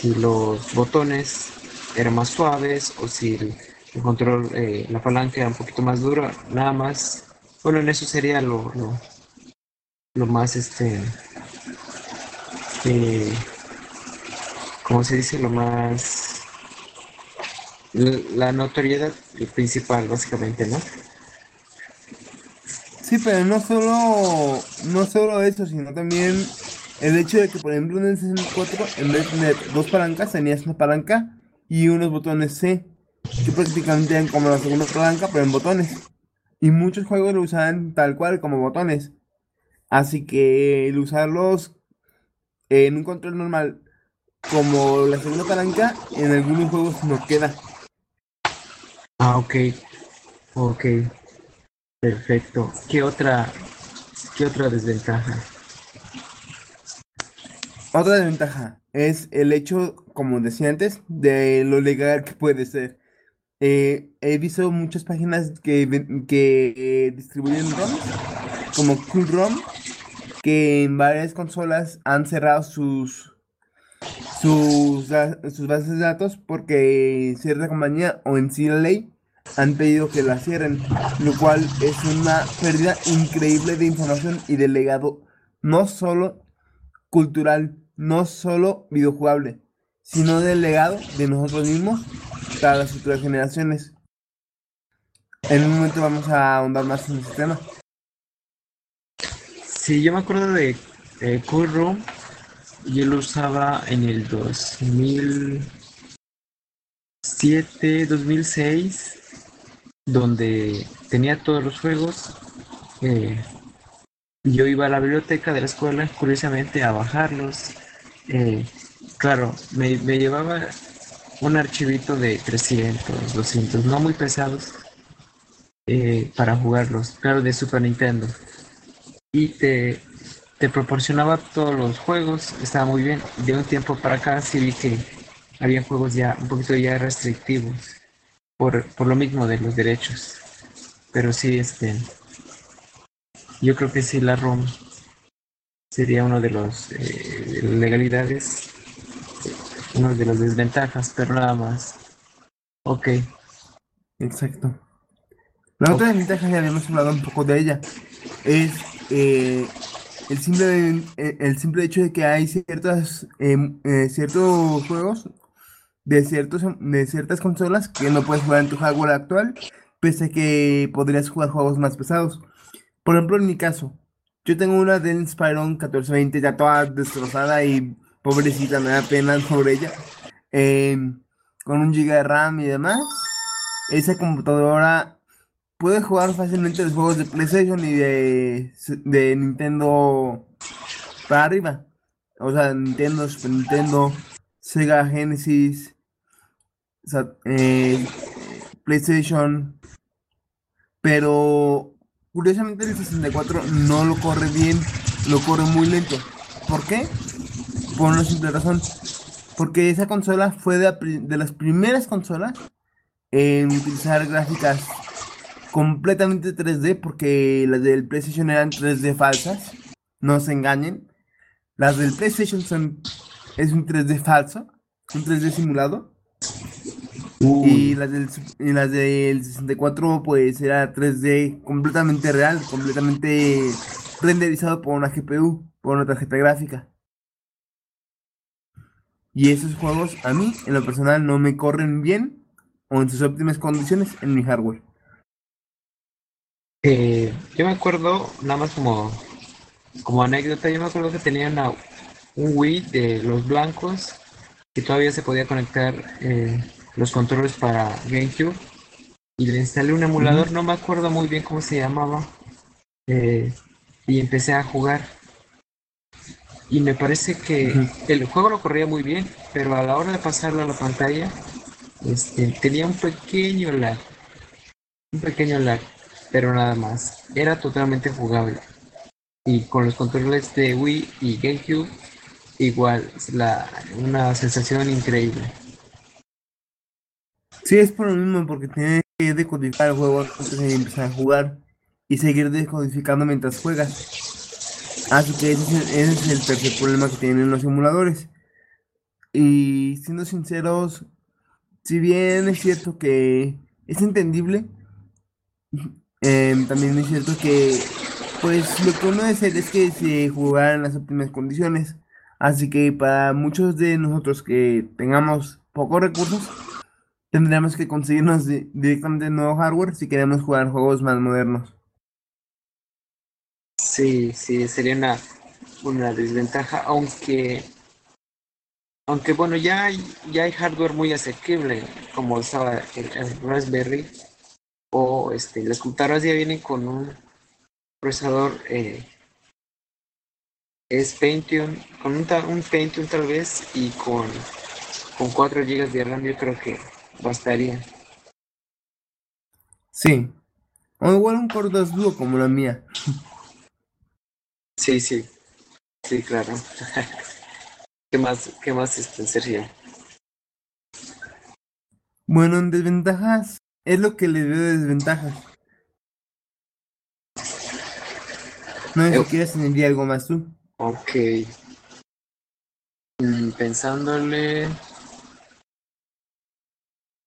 si los botones eran más suaves o si el, control, eh, la palanca era un poquito más dura, nada más. Bueno, en eso sería lo, lo, más, este, eh, ¿cómo se dice? Lo más, la notoriedad principal, básicamente, ¿no? Sí, pero no solo, no solo eso, sino también el hecho de que, por ejemplo, en el 64, en vez de tener dos palancas, tenías una palanca y unos botones C, que prácticamente eran como la segunda palanca, pero en botones. Y muchos juegos lo usaban tal cual como botones. Así que el usarlos en un control normal como la segunda palanca, en algunos juegos no queda. Ah, ok. Ok. Perfecto. ¿Qué otra, qué otra desventaja? Otra desventaja es el hecho, como decía antes, de lo legal que puede ser. Eh, he visto muchas páginas que, que eh, distribuyen ROMs, como CoolROM, que en varias consolas han cerrado sus, sus, sus bases de datos porque cierta compañía o en sí la ley han pedido que la cierren, lo cual es una pérdida increíble de información y de legado, no solo cultural, no solo videojugable, sino del legado de nosotros mismos para las futuras generaciones. En un momento vamos a ahondar más en ese tema. Sí, yo me acuerdo de eh. Yo lo usaba en el 2007, 2006, donde tenía todos los juegos. eh, yo iba a la biblioteca de la escuela, curiosamente, a bajarlos. Eh, claro, me, me llevaba un archivito de 300, 200, no muy pesados, eh, para jugarlos. Claro, de Super Nintendo y te, te proporcionaba todos los juegos, estaba muy bien. De un tiempo para acá sí vi que había juegos ya un poquito ya restrictivos por, por lo mismo de los derechos. Pero sí, este, yo creo que sí la ROM sería uno de los eh, legalidades, uno de las desventajas, pero nada más. Ok, Exacto. La otra desventaja, ya habíamos hablado un poco de ella, es eh, el simple, eh, el simple hecho de que hay ciertas, em, eh, ciertos juegos de, ciertos, de ciertas consolas que no puedes jugar en tu hardware actual, pese a que podrías jugar juegos más pesados. Por ejemplo, en mi caso, yo tengo una Dell Inspiron 1420 ya toda destrozada y pobrecita, me da pena sobre ella, em, con un giga de RAM y demás. Esa computadora puede jugar fácilmente los juegos de PlayStation y de, Nintendo para arriba. O sea, Nintendo, Super Nintendo, Sega Genesis, eh, PlayStation. Pero curiosamente el 64 no lo corre bien, lo corre muy lento. ¿Por qué? Por una simple razón. Porque esa consola fue de, las primeras consolas en utilizar gráficas completamente 3D, porque las del PlayStation eran 3D falsas, no se engañen. Las del PlayStation son, es un 3D falso, un 3D simulado, y las del, y las del 64 pues era 3D completamente real, completamente renderizado por una GPU, por una tarjeta gráfica. Y esos juegos a mí, en lo personal, no me corren bien o en sus óptimas condiciones en mi hardware. eh, yo me acuerdo, nada más como Como anécdota, yo me acuerdo que tenía una- un Wii de los blancos que todavía se podía conectar eh, los controles para GameCube y le instalé un emulador, no me acuerdo muy bien cómo se llamaba eh, y empecé a jugar y me parece que el juego lo corría muy bien, pero a la hora de pasarlo a la pantalla este, tenía un pequeño lag, un pequeño lag, pero nada más, era totalmente jugable. Y con los controles de Wii y GameCube, igual, la, una sensación increíble. Sí, es por lo mismo, porque tienes que decodificar el juego antes de empezar a jugar y seguir decodificando mientras juegas. Así que ese es el, tercer problema que tienen los emuladores. Y siendo sinceros, si bien es cierto que es entendible, em, también es cierto que pues lo que uno desea es que se jugara en las óptimas condiciones. Así que para muchos de nosotros que tengamos pocos recursos, tendríamos que conseguirnos di- directamente nuevo hardware si queremos jugar juegos más modernos. Sí, sí, sería una, una desventaja, aunque, aunque bueno, ya hay, ya hay hardware muy asequible, como estaba el, el Raspberry, o este, las computadoras ya vienen con un procesador eh, es Pentium, con un, un Pentium tal vez y con, con 4 GB de RAM yo creo que bastaría. Sí. O igual un Core 2 Duo como la mía. Sí, sí. Sí, claro. ¿Qué más, qué más este, Sergio? Bueno, en desventajas, es lo que le veo de desventajas. No sé si quieres añadir algo más tú. Ok. Mm, pensándole.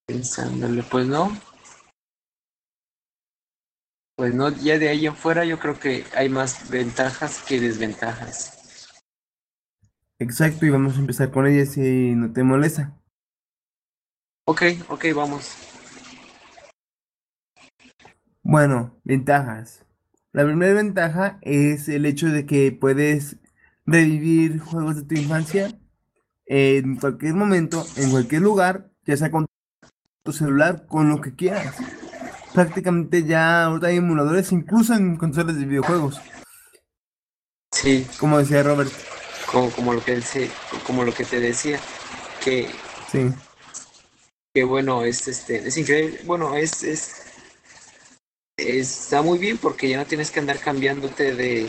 Pensándole, pues no. Pues no, ya de ahí en fuera yo creo que hay más ventajas que desventajas. Exacto, y vamos a empezar con ella si no te molesta. Ok, ok, vamos. Bueno, ventajas. La primera ventaja es el hecho de que puedes revivir juegos de tu infancia en cualquier momento, en cualquier lugar, ya sea con tu celular, con lo que quieras. Prácticamente ya ahorita hay emuladores, incluso en consolas de videojuegos, Sí, como decía Robert. como, como lo que dice- como lo que te decía, que, Sí, que bueno, es este, es increíble, bueno, es, es está muy bien porque ya no tienes que andar cambiándote de,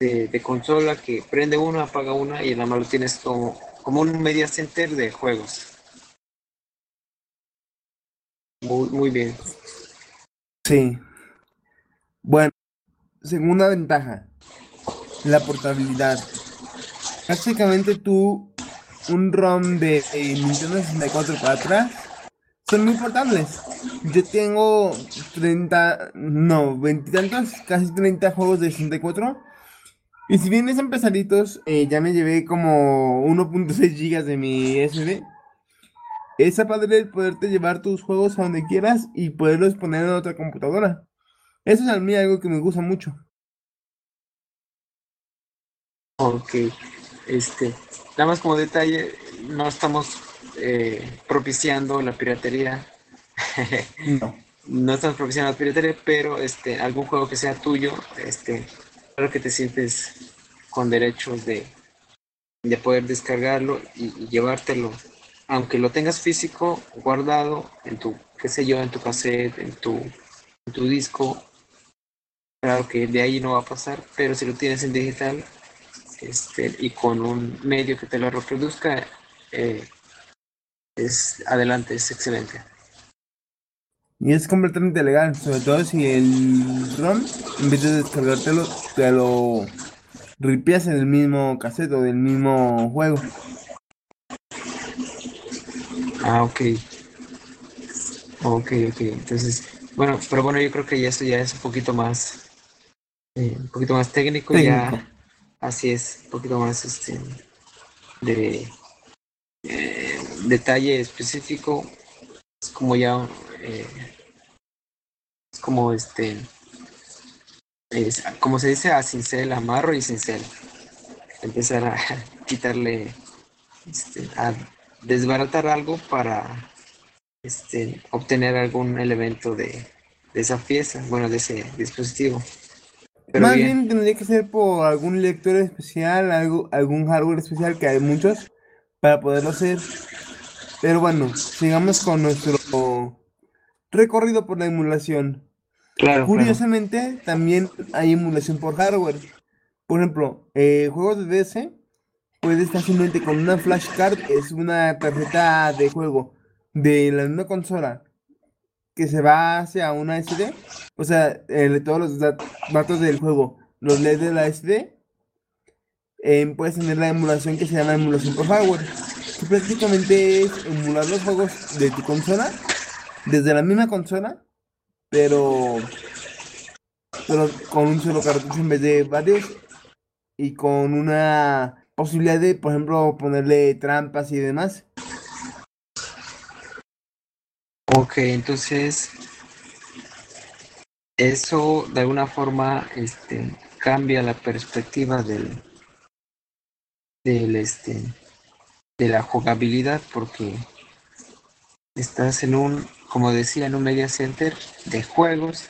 de, de consola que prende una, apaga una y nada más lo tienes como, como un media center de juegos. Muy, bien. sí. Bueno, segunda ventaja, la portabilidad. Básicamente tú, un ROM de eh, Nintendo 64 para atrás, son muy portables. Yo tengo 30, no, 20 y tantos, casi 30 juegos de 64. Y si bien están pesaditos, eh, ya me llevé como 1.6 gigas de mi SD. Está padre el poderte llevar tus juegos a donde quieras y poderlos poner en otra computadora. Eso es a mí algo que me gusta mucho. Ok. Este, nada más como detalle, no estamos eh, propiciando la piratería. No. no estamos propiciando la piratería, pero este, algún juego que sea tuyo, este, claro que te sientes con derechos de, de poder descargarlo y, y llevártelo, aunque lo tengas físico guardado en tu, qué sé yo, en tu cassette, en tu, en tu disco, claro que de ahí no va a pasar, pero si lo tienes en digital este, y con un medio que te lo reproduzca, eh, es adelante, es excelente. Y es completamente legal, sobre todo si el ROM, en vez de descargártelo, te lo ripias en el mismo cassette o del mismo juego. Ah, ok. Ok, ok. Entonces, bueno, pero bueno, yo creo que ya eso ya es un poquito más, eh, un poquito más técnico, Técnico. ya así es, un poquito más este de eh, detalle específico. Es como ya eh, es como este es, como se dice a cincel, amarro y cincel. Empezar a quitarle este, a desbaratar algo para este, obtener algún elemento de, de esa pieza, bueno, de ese dispositivo. Pero Más bien, bien tendría que ser por algún lector especial, algo, algún hardware especial, que hay muchos, para poderlo hacer. Pero bueno, sigamos con nuestro recorrido por la emulación. claro, claro. Curiosamente, también hay emulación por hardware. Por ejemplo, eh, juegos de DS puedes fácilmente con una flashcard, es una tarjeta de juego de la misma consola que se va hacia una SD, o sea, todos los dat- datos del juego los lees de la SD, eh, puedes tener la emulación que se llama emulación por hardware, que prácticamente es emular los juegos de tu consola desde la misma consola, pero, pero con un solo cartucho en vez de varios y con una posibilidad de, por ejemplo, ponerle trampas y demás. Ok, entonces eso de alguna forma este, cambia la perspectiva del, del este, de la jugabilidad porque estás en un, como decía, en un media center de juegos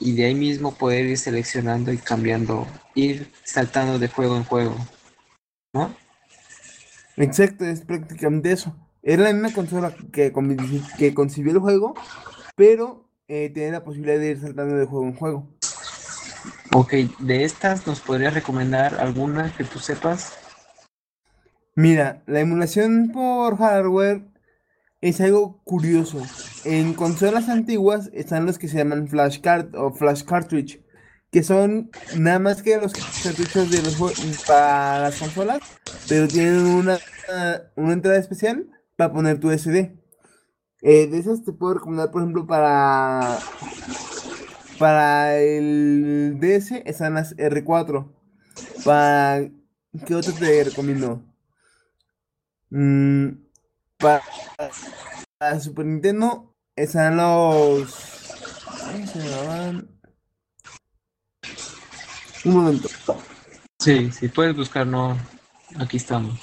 y de ahí mismo poder ir seleccionando y cambiando, ir saltando de juego en juego, ¿no? Exacto, es prácticamente eso. Era la misma consola que, que concibió el juego, pero eh, tiene la posibilidad de ir saltando de juego en juego. Ok, de estas, ¿nos podrías recomendar alguna que tú sepas? Mira, la emulación por hardware es algo curioso. En consolas antiguas están los que se llaman flashcard o flash cartridge, que son nada más que los cartuchos de los para las consolas, pero tienen una, una entrada especial para poner tu SD. Eh, de esas te puedo recomendar, por ejemplo, para para el DS están las R4. Para ¿qué otro te recomiendo? Mm, para, Super Nintendo están los. ¿Cómo se llamaban? Un momento. Sí, si puedes buscar, no. Aquí estamos.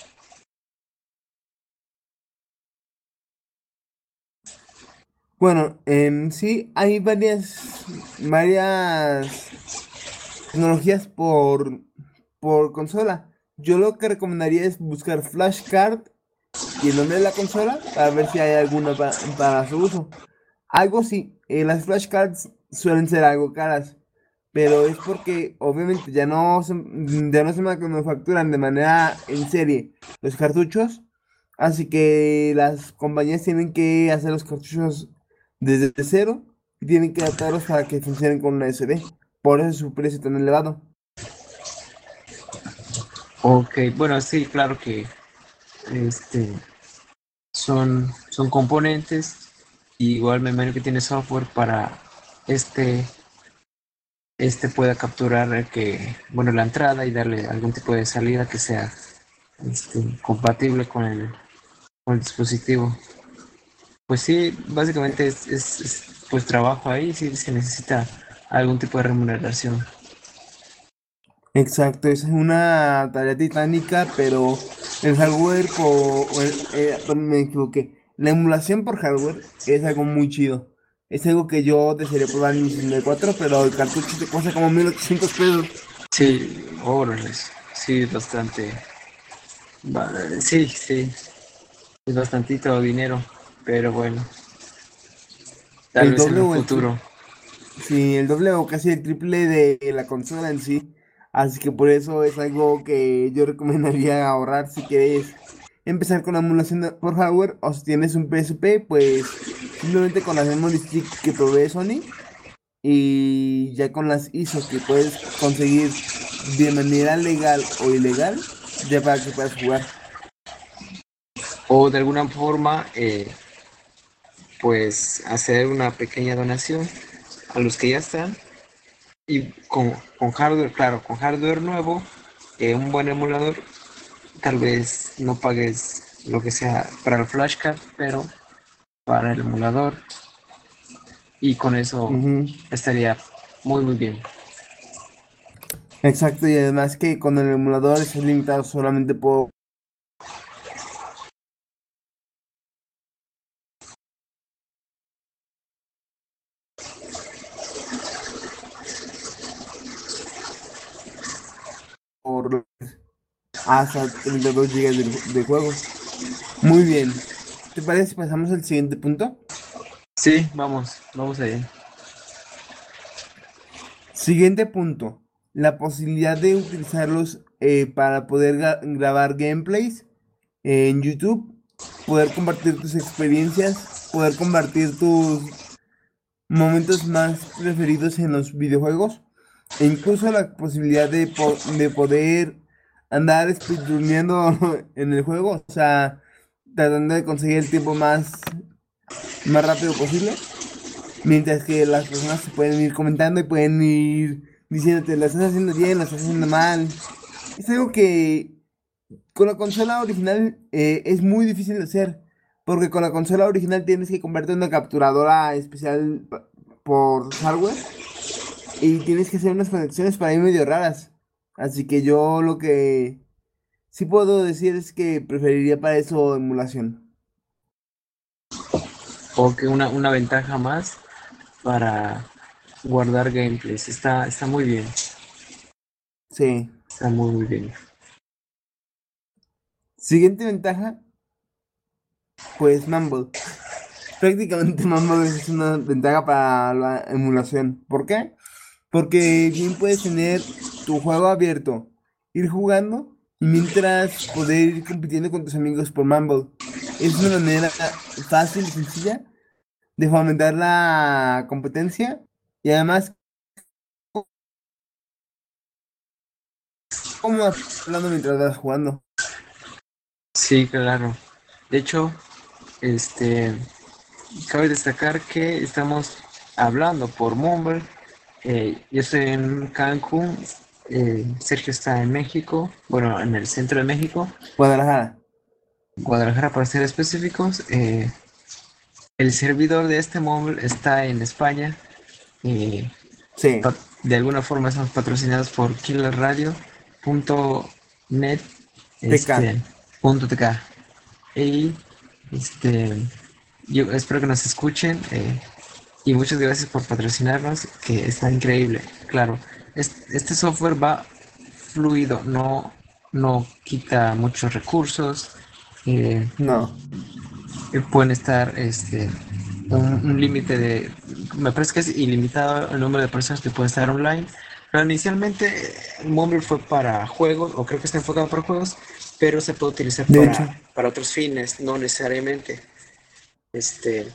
Bueno, en sí hay varias, varias tecnologías por, por consola. Yo lo que recomendaría es buscar flashcard y el nombre de la consola para ver si hay alguna para, su uso. Algo sí, eh, las flashcards suelen ser algo caras, pero es porque obviamente ya no se, ya no se manufacturan de manera en serie los cartuchos, así que las compañías tienen que hacer los cartuchos desde cero y tienen que adaptarlos para que funcionen con una SD. Por eso es su precio tan elevado. Ok, bueno, sí, claro que este, son, son componentes. igual me imagino que tiene software para este este pueda capturar que bueno la entrada y darle algún tipo de salida que sea este, compatible con el, con el dispositivo. Pues sí, básicamente es, es, pues trabajo ahí, sí se necesita algún tipo de remuneración. Exacto, es una tarea titánica, pero el hardware, por, eh, me equivoqué. La emulación por hardware es algo muy chido. Es algo que yo desearía probar en mi 64, pero el cartucho te cuesta como 1800 pesos. Sí, órale, sí, bastante. Sí, sí. Es bastantito dinero, pero bueno. Tal el vez doble en el futuro. sí, el doble o casi el triple de la consola en sí. Así que por eso es algo que yo recomendaría ahorrar si quieres empezar con la emulación por hardware o si tienes un PSP, pues simplemente con las memory que provee Sony y ya con las ISO que puedes conseguir de manera legal o ilegal, ya para que puedas jugar. O de alguna forma, eh, pues hacer una pequeña donación a los que ya están y con, hardware, claro, con hardware nuevo, eh, un buen emulador, tal vez no pagues lo que sea para el flashcard, pero para el emulador y con eso estaría muy muy bien. Exacto, y además que con el emulador es limitado solamente por hasta 32 GB de, juego. Muy bien. ¿Te parece si pasamos al siguiente punto? Sí, vamos, vamos ahí. Siguiente punto. La posibilidad de utilizarlos eh, para poder grabar gameplays en YouTube, poder compartir tus experiencias, poder compartir tus momentos más preferidos en los videojuegos e incluso la posibilidad de, de poder andar speedruneando en el juego, o sea, tratando de conseguir el tiempo más, más rápido posible. Mientras que las personas se pueden ir comentando y pueden ir diciéndote, lo estás haciendo bien, lo estás haciendo mal. Es algo que con la consola original eh, es muy difícil de hacer. Porque con la consola original tienes que convertir en una capturadora especial por hardware. Y tienes que hacer unas conexiones para ir medio raras. Así que yo lo que sí puedo decir es que preferiría para eso emulación. O que una, una ventaja más para guardar gameplays. Está, está muy bien. Sí. Está muy, muy bien. Siguiente ventaja, pues Mumble. Prácticamente Mumble es una ventaja para la emulación. ¿Por qué? Porque bien puedes tener tu juego abierto, ir jugando y mientras poder ir compitiendo con tus amigos por Mumble. Es una manera fácil y sencilla de fomentar la competencia y además como hablando mientras vas jugando. Sí, claro. De hecho, este cabe destacar que estamos hablando por Mumble. Eh, yo estoy en Cancún, eh, Sergio está en México, bueno, en el centro de México. Guadalajara. Guadalajara para ser específicos. Eh, el servidor de este Mumble está en España. Eh, Sí. de alguna forma estamos patrocinados por killerradio.net este, punto TK. Y este, yo espero que nos escuchen eh, y muchas gracias por patrocinarnos, que está increíble. Claro, es- este software va fluido, no, no quita muchos recursos. eh, No. eh, pueden estar este un, un límite de me parece que es ilimitado el número de personas que pueden estar online pero inicialmente eh, Mumble fue para juegos o creo que está enfocado para juegos pero se puede utilizar para, para otros fines no necesariamente este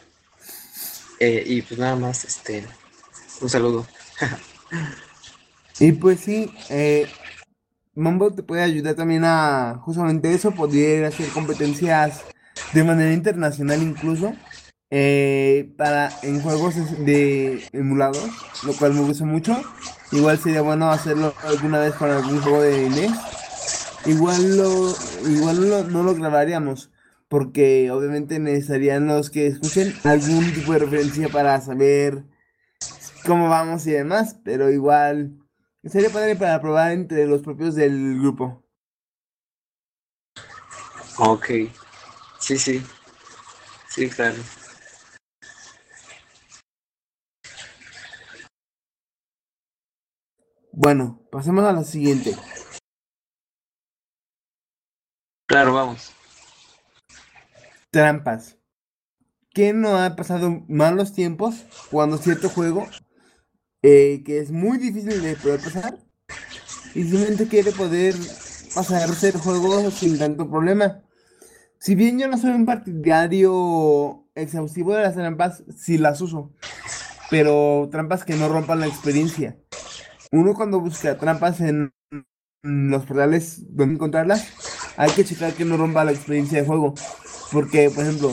eh, y pues nada más este un saludo Y pues sí, eh, Mumble te puede ayudar también a justamente eso, poder hacer competencias de manera internacional incluso, eh, para en juegos de emulados, lo cual me gusta mucho. Igual sería bueno hacerlo alguna vez con algún juego de NES. Igual lo, igual lo- no lo grabaríamos, porque obviamente necesitarían los que escuchen algún tipo de referencia para saber cómo vamos y demás, pero igual sería padre para probar entre los propios del grupo. ok sí sí sí claro Bueno, pasemos a la siguiente. claro vamos Trampas. ¿Quién no ha pasado malos tiempos jugando cierto juego eh, que es muy difícil de poder pasar? Y simplemente quiere poder pasarse el juego sin tanto problema. Si bien yo no soy un partidario exhaustivo de las trampas, sí las uso. Pero trampas que no rompan la experiencia. Uno cuando busca trampas en los portales donde encontrarlas, hay que checar que no rompa la experiencia de juego. Porque, por ejemplo,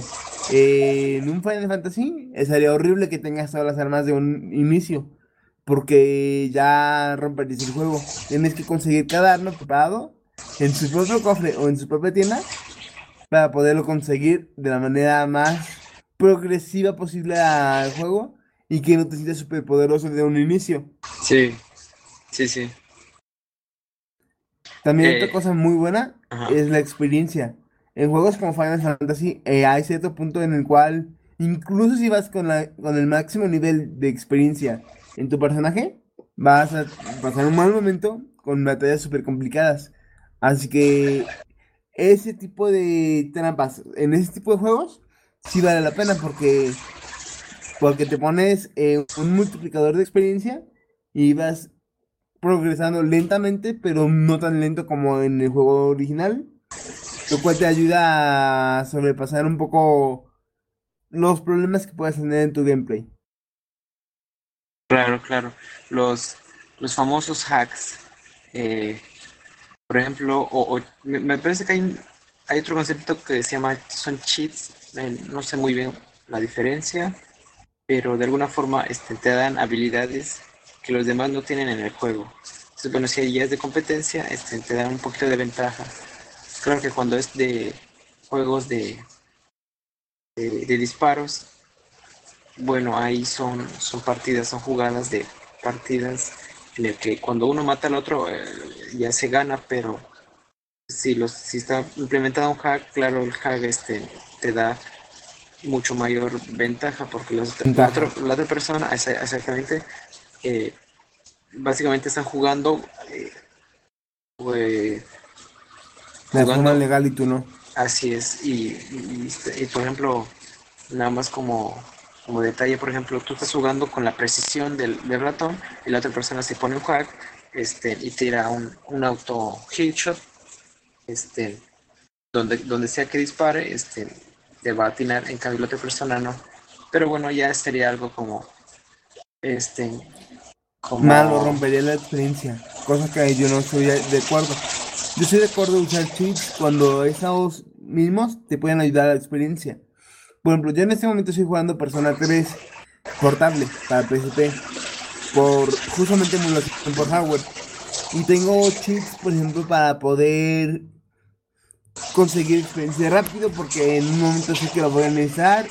eh, en un Final Fantasy eh, sería horrible que tengas todas las armas de un inicio. Porque ya romperías el juego. Tienes que conseguir cada arma preparado en su propio cofre o en su propia tienda para poderlo conseguir de la manera más progresiva posible al juego y que no te sientas súper poderoso de un inicio. sí sí sí También Eh, otra cosa muy buena ajá. es la experiencia. En juegos como Final Fantasy eh, hay cierto punto en el cual, incluso si vas con, la, con el máximo nivel de experiencia en tu personaje, vas a pasar un mal momento con batallas súper complicadas. Así que ese tipo de trampas en ese tipo de juegos sí vale la pena porque, porque te pones eh, un multiplicador de experiencia y vas progresando lentamente, pero no tan lento como en el juego original, lo cual te ayuda a sobrepasar un poco los problemas que puedes tener en tu gameplay. Claro, claro. Los, los famosos hacks. eh, por ejemplo, o, me, parece que hay, hay otro concepto que se llama, son cheats. eh, no sé muy bien la diferencia, pero de alguna forma este, te dan habilidades que los demás no tienen en el juego. Entonces, bueno, si ya es de competencia, este, te dan un poquito de ventaja. Claro que cuando es de juegos de, de, de disparos, bueno, ahí son, son partidas, son jugadas de partidas en el que cuando uno mata al otro eh, ya se gana, pero si, los, si está implementado un hack, claro, el hack este, te da mucho mayor ventaja porque los- la, Ventaja. otra, la otra persona esa- exactamente eh, básicamente están jugando, eh, jugando- forma legal y tú no. Así es, y, y- y, por ejemplo, nada más como, como detalle, por ejemplo, tú estás jugando con la precisión del, del ratón y la otra persona se pone un hack este, y tira un, un auto headshot, este, donde, donde sea que dispare, este, te va a atinar, en cambio la otra persona no. Pero bueno, ya sería algo como, este, como... Malo, rompería la experiencia. Cosa que yo no estoy de acuerdo. Yo acuerdo en usar cheats cuando esos mismos te pueden ayudar a la experiencia. Por ejemplo, yo en este momento estoy jugando Persona 3 portable para PSP. Por justamente emulación por hardware. Y tengo cheats, por ejemplo, para poder conseguir experiencia rápido porque en un momento sé que lo voy a necesitar.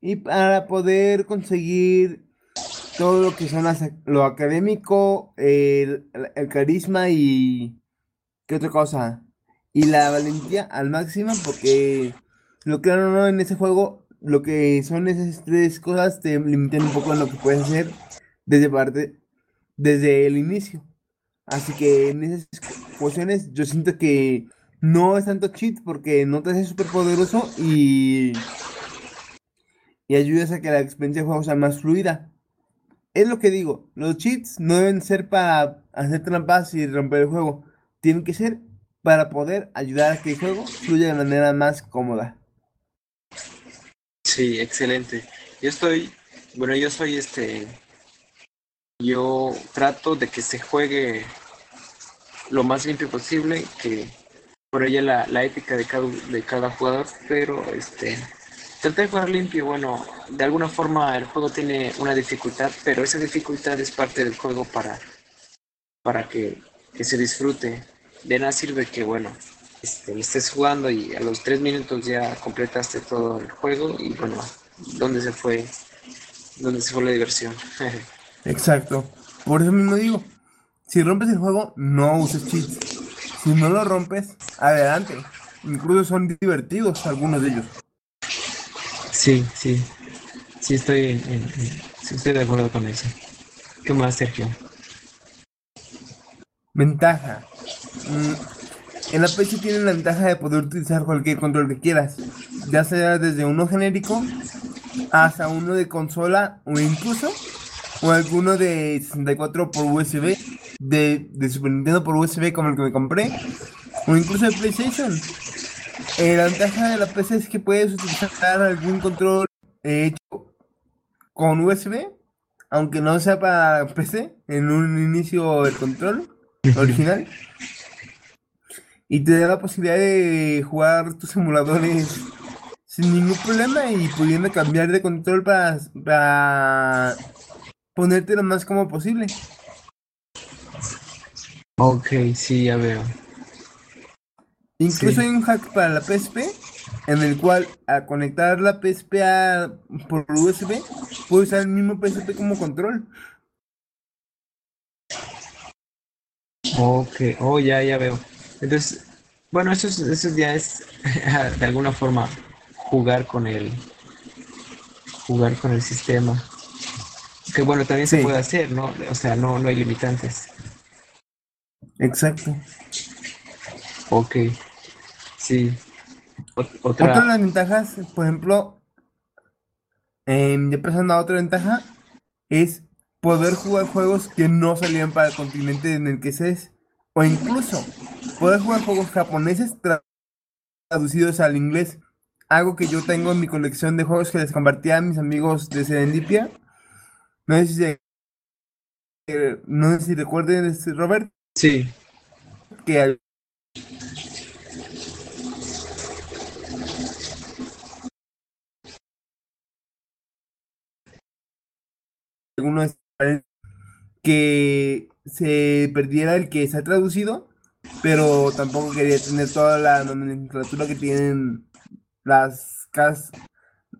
Y para poder conseguir todo lo que son lo académico, el carisma y ¿qué otra cosa? Y la valentía al máximo porque lo que no en ese juego, lo que son esas tres cosas te limitan un poco en lo que puedes hacer desde parte, desde el inicio. Así que en esas cuestiones yo siento que no es tanto cheat porque no te hace súper poderoso y, y ayudas a que la experiencia de juego sea más fluida. Es lo que digo, los cheats no deben ser para hacer trampas y romper el juego. Tienen que ser para poder ayudar a que el juego fluya de manera más cómoda. Sí, excelente. Yo estoy, bueno, yo soy este, yo trato de que se juegue lo más limpio posible, que por ella la, la ética de cada, de cada jugador, pero este, traté de jugar limpio, bueno, de alguna forma el juego tiene una dificultad, pero esa dificultad es parte del juego para, para que, que se disfrute. De nada sirve que, bueno, este, estés jugando y a los tres minutos ya completaste todo el juego y bueno, ¿dónde se fue? ¿Dónde se fue la diversión? Exacto. Por eso mismo digo, si rompes el juego, no uses cheats. Si no lo rompes, adelante. Incluso son divertidos algunos de ellos. sí, sí, sí estoy, en- en- en- sí estoy de acuerdo con eso. ¿Qué más, Sergio? Ventaja. Mm, En la PC tienen la ventaja de poder utilizar cualquier control que quieras, ya sea desde uno genérico hasta uno de consola o incluso o alguno de 64 por USB, de, de Super Nintendo por USB como el que me compré, o incluso de PlayStation. Eh, la ventaja de la PC es que puedes utilizar algún control eh, hecho con USB, aunque no sea para PC, en un inicio el control original. Y te da la posibilidad de jugar tus emuladores sin ningún problema y pudiendo cambiar de control para, para ponerte lo más cómodo posible. Ok, sí, ya veo. Incluso Sí. hay un hack para la PSP en el cual al conectar la PSP a- por USB puedes usar el mismo PSP como control. Ok, oh, ya, ya veo. Entonces, bueno, eso, es- eso ya es de alguna forma jugar con el jugar con el sistema. Que bueno, también se Sí. puede hacer, ¿no? O sea, no, no hay limitantes. Exacto. Ok, sí. Ot- Otra de otra, las ventajas, por ejemplo, em, ya pasando a otra ventaja, es poder jugar juegos que no salían para el continente en el que estés, o incluso poder jugar juegos japoneses tra- traducidos al inglés. Algo que yo tengo en mi colección de juegos que les compartí a mis amigos de Serendipia. No sé si, se- eh, no sé si recuerden, este, Robert, sí, que al- algunos que se perdiera el que se ha traducido, pero tampoco quería tener toda la nomenclatura que tienen las cas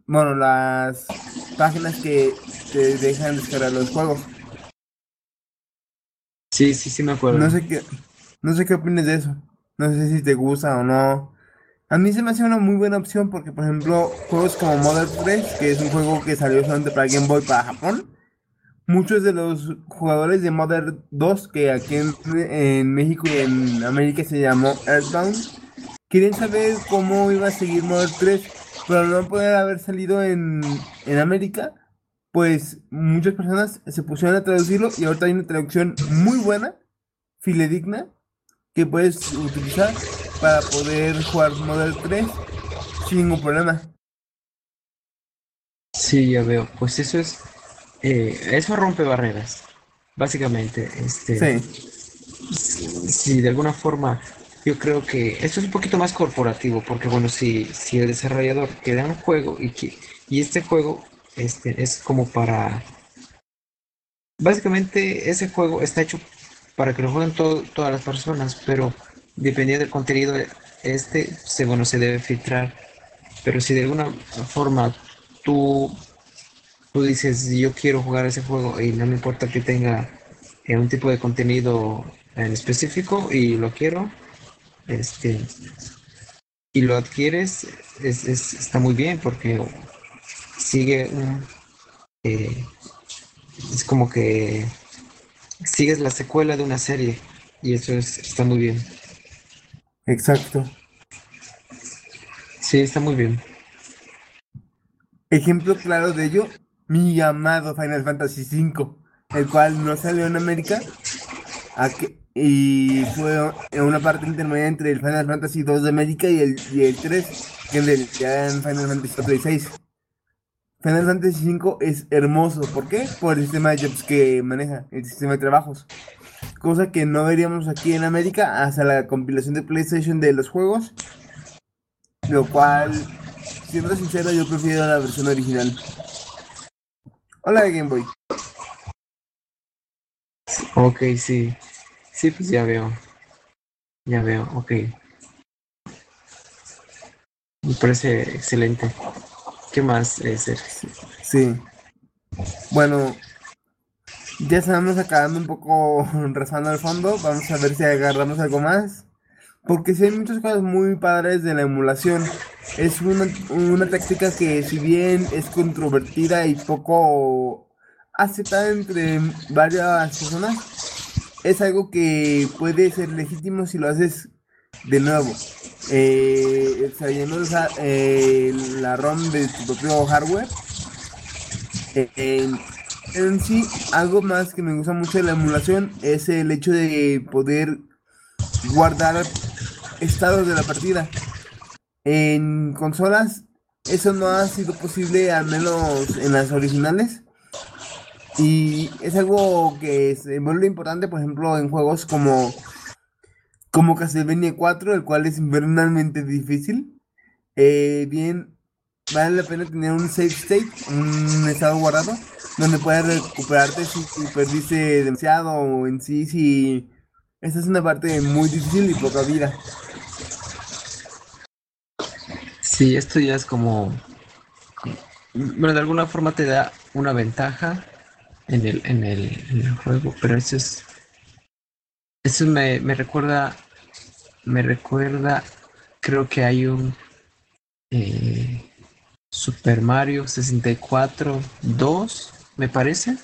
bueno, las páginas que te dejan descargar los juegos. sí, sí, sí me acuerdo. No sé qué, no sé qué opinas de eso. No sé si te gusta o no. A mí se me hace una muy buena opción porque, por ejemplo, juegos como Mother 3, que es un juego que salió solamente para Game Boy para Japón, muchos de los jugadores de Modern 2, que aquí en, México y en América se llamó Earthbound, quieren saber cómo iba a seguir Modern 3, pero no poder haber salido en, en América, pues muchas personas se pusieron a traducirlo y ahorita hay una traducción muy buena, filedigna, que puedes utilizar para poder jugar Modern 3 sin ningún problema. Sí, ya veo. Pues eso es eh, eso rompe barreras, básicamente. Este, sí. Si de alguna forma, yo creo que esto es un poquito más corporativo, porque bueno, si, si el desarrollador queda un juego y, que, y este juego este, es como para... Básicamente ese juego está hecho para que lo jueguen todas las personas, pero dependiendo del contenido, este se, bueno, se debe filtrar. Pero si de alguna forma tú tú dices, yo quiero jugar ese juego y no me importa que tenga eh, un tipo de contenido en específico y lo quiero, este, y lo adquieres, es, está muy bien porque sigue eh, es como que sigues la secuela de una serie y eso está muy bien. Exacto. Sí, está muy bien. Ejemplo claro de ello mi amado Final Fantasy V, el cual no salió en América y fue en una parte intermedia entre el Final Fantasy II de América y el, y el 3, que en realidad en Final Fantasy 4 y 6. Final Fantasy V es hermoso, ¿por qué? Por el sistema de jobs que maneja, el sistema de trabajos. Cosa que no veríamos aquí en América hasta la compilación de PlayStation de los juegos. Lo cual, siendo sincero, yo prefiero la versión original. Hola de Game Boy. Ok, sí. Sí, pues ya veo. Ya veo, ok. Me parece excelente. ¿Qué más, es Sí. Bueno, ya estamos acabando un poco rezando al fondo. Vamos a ver si agarramos algo más. Porque sí hay muchas cosas muy padres de la emulación. Es una, una táctica que si bien es controvertida y poco aceptada entre varias personas, es algo que puede ser legítimo si lo haces de nuevo. Eh, extrayendo eh, la ROM de tu propio hardware. Eh, en sí, algo más que me gusta mucho de la emulación es el hecho de poder guardar estados de la partida. En consolas eso no ha sido posible, al menos en las originales. Y es algo que se vuelve importante, por ejemplo, en juegos como, como Castlevania 4, el cual es invernalmente difícil. Eh, bien, vale la pena tener un save state, un estado guardado, donde puedas recuperarte si, si perdiste demasiado o en sí si esta es una parte muy difícil y poca vida. Sí, esto ya es como, bueno, de alguna forma te da una ventaja en el, en el, juego, pero eso es, eso me, recuerda, me recuerda, creo que hay un eh, Super Mario 64 2, me parece.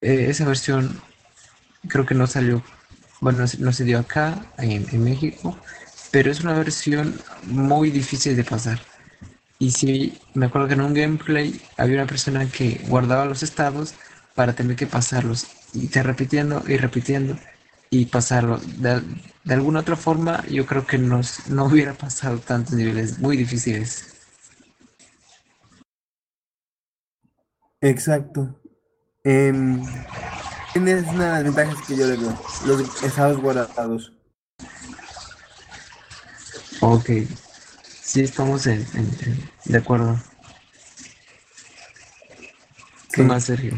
Eh, esa versión creo que no salió bueno, no se dio acá, en, México, pero es una versión muy difícil de pasar. Y sí, me acuerdo que en un gameplay había una persona que guardaba los estados para tener que pasarlos y te repitiendo y repitiendo y pasarlo. De, alguna otra forma, yo creo que nos, no hubiera pasado tantos niveles muy difíciles. Exacto. Em, es una de las ventajas que yo le veo, los estados guardados. Ok, sí estamos en, de acuerdo. ¿Qué más, Sergio?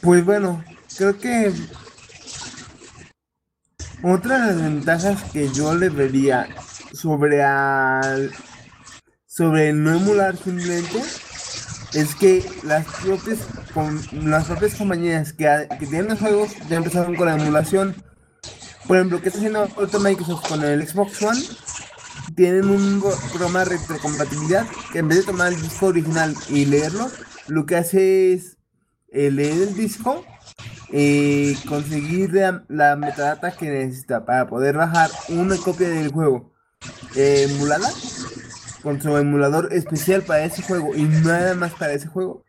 Pues bueno, creo que otra de las ventajas que yo le vería sobre al sobre no emular simplemente es que las propias, con, las propias compañías que, que tienen los juegos ya empezaron con la emulación. Por ejemplo, ¿qué está haciendo ahorita Microsoft con el Xbox One? Tienen un programa de retrocompatibilidad que en vez de tomar el disco original y leerlo, lo que hace es eh, leer el disco, y conseguir la, metadata que necesita para poder bajar una copia del juego emulada con su emulador especial para ese juego y nada más para ese juego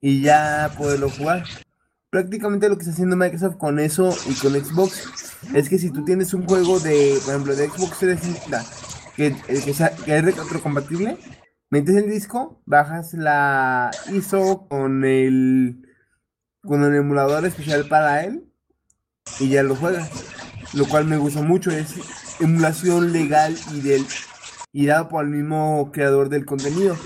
y ya poderlo jugar. Prácticamente lo que está haciendo Microsoft con eso y con Xbox es que si tú tienes un juego de, por ejemplo, de Xbox 360 que, que, sea, que es retrocompatible, metes el disco, bajas la ISO con el con el emulador especial para él y ya lo juegas. Lo cual me gusta mucho, es emulación legal y del y dado por el mismo creador del contenido.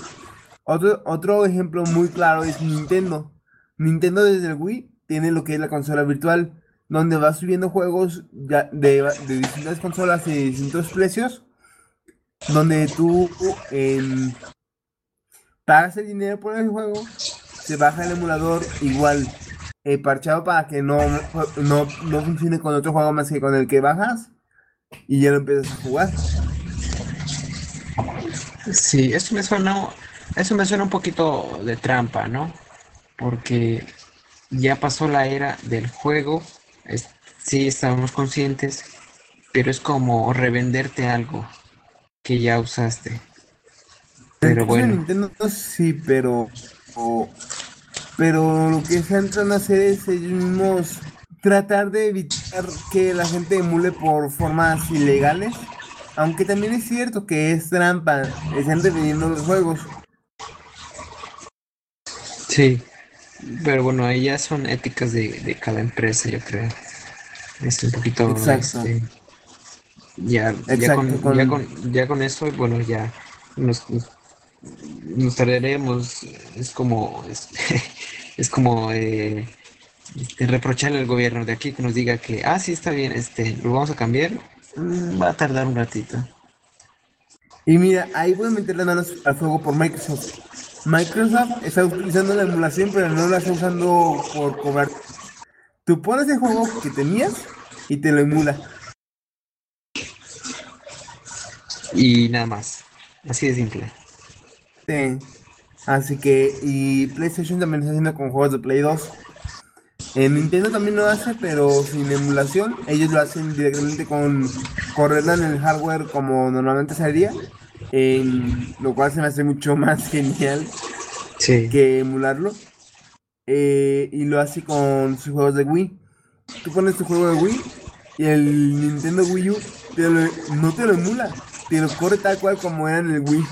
Otro, otro ejemplo muy claro es Nintendo. Nintendo desde el Wii tiene lo que es la consola virtual, donde va subiendo juegos de, distintas consolas y distintos precios, donde tú pagas el dinero por el juego, se baja el emulador igual eh, parchado para que no, no, no funcione con otro juego más que con el que bajas y ya lo empiezas a jugar. Sí, eso me suena, eso me suena un poquito de trampa, ¿no? Porque ya pasó la era del juego, sí estamos conscientes, pero es como revenderte algo que ya usaste. Pero bueno. Nintendo sí, pero pero lo que se entran a hacer es ellos mismos tratar de evitar que la gente emule por formas ilegales. Aunque también es cierto que es trampa, están vendiendo los juegos. Sí, pero bueno, ahí ya son éticas de, cada empresa, yo creo. Es un poquito. Exacto. Este, ya, ya, con, ya, con, eso, bueno, ya nos, nos tardaremos. Es como. es como eh, reprocharle al gobierno de aquí que nos diga que, ah, sí, está bien, este, lo vamos a cambiar, mm, va a tardar un ratito. Y mira, ahí voy a meter las manos al fuego por Microsoft. Microsoft está utilizando la emulación, pero no la está usando por cobrar. Tú pones el juego que tenías y te lo emula. Y nada más. Así de simple. Sí. Así que, y PlayStation también está haciendo con juegos de Play 2. En Nintendo también lo hace, pero sin emulación. Ellos lo hacen directamente con correrla en el hardware como normalmente se haría. Lo cual se me hace mucho más genial que emularlo. Eh, y lo hace con sus juegos de Wii. Tú pones tu juego de Wii y el Nintendo Wii U no te lo emula. Te lo corre tal cual como era en el Wii.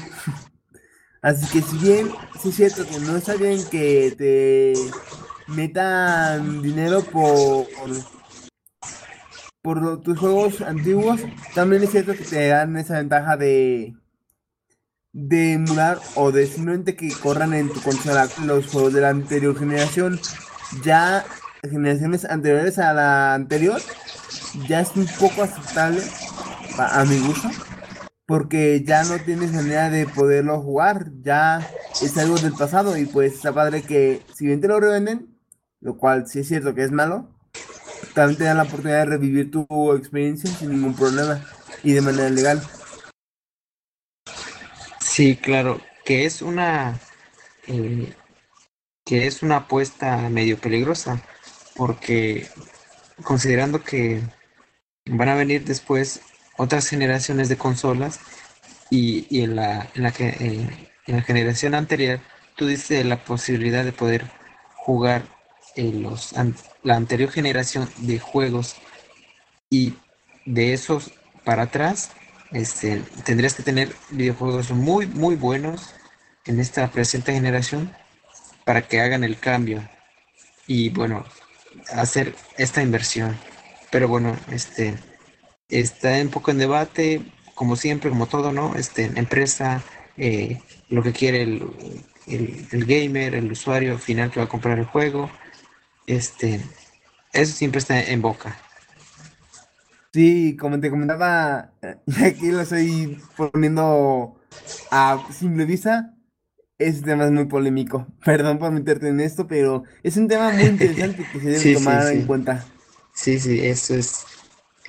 Así que si bien sí es cierto que no está bien que te metan dinero por, por tus juegos antiguos, también es cierto que te dan esa ventaja de de emular o de simplemente que corran en tu consola los juegos de la anterior generación. Ya generaciones anteriores a la anterior ya es un poco aceptable a mi gusto porque ya no tienes manera de poderlo jugar, ya es algo del pasado y pues está padre que si bien te lo revenden, lo cual sí es cierto que es malo, también te dan la oportunidad de revivir tu experiencia sin ningún problema y de manera legal. Sí, claro, que es una eh, que es una apuesta medio peligrosa, porque considerando que van a venir después otras generaciones de consolas y, en, la, en, la que, eh, en la generación anterior tú dices la posibilidad de poder jugar en los, la anterior generación de juegos y de esos para atrás este, tendrías que tener videojuegos muy muy buenos en esta presente generación para que hagan el cambio y bueno hacer esta inversión pero bueno este está un poco en debate, como siempre, como todo, ¿no? Este, empresa, eh, lo que quiere el, el, gamer, el usuario final que va a comprar el juego. Este, eso siempre está en boca. Sí, como te comentaba, aquí lo estoy poniendo a simple vista. Este tema es muy polémico. Perdón por meterte en esto, pero es un tema muy interesante que se debe tomar en cuenta. Sí, sí, eso es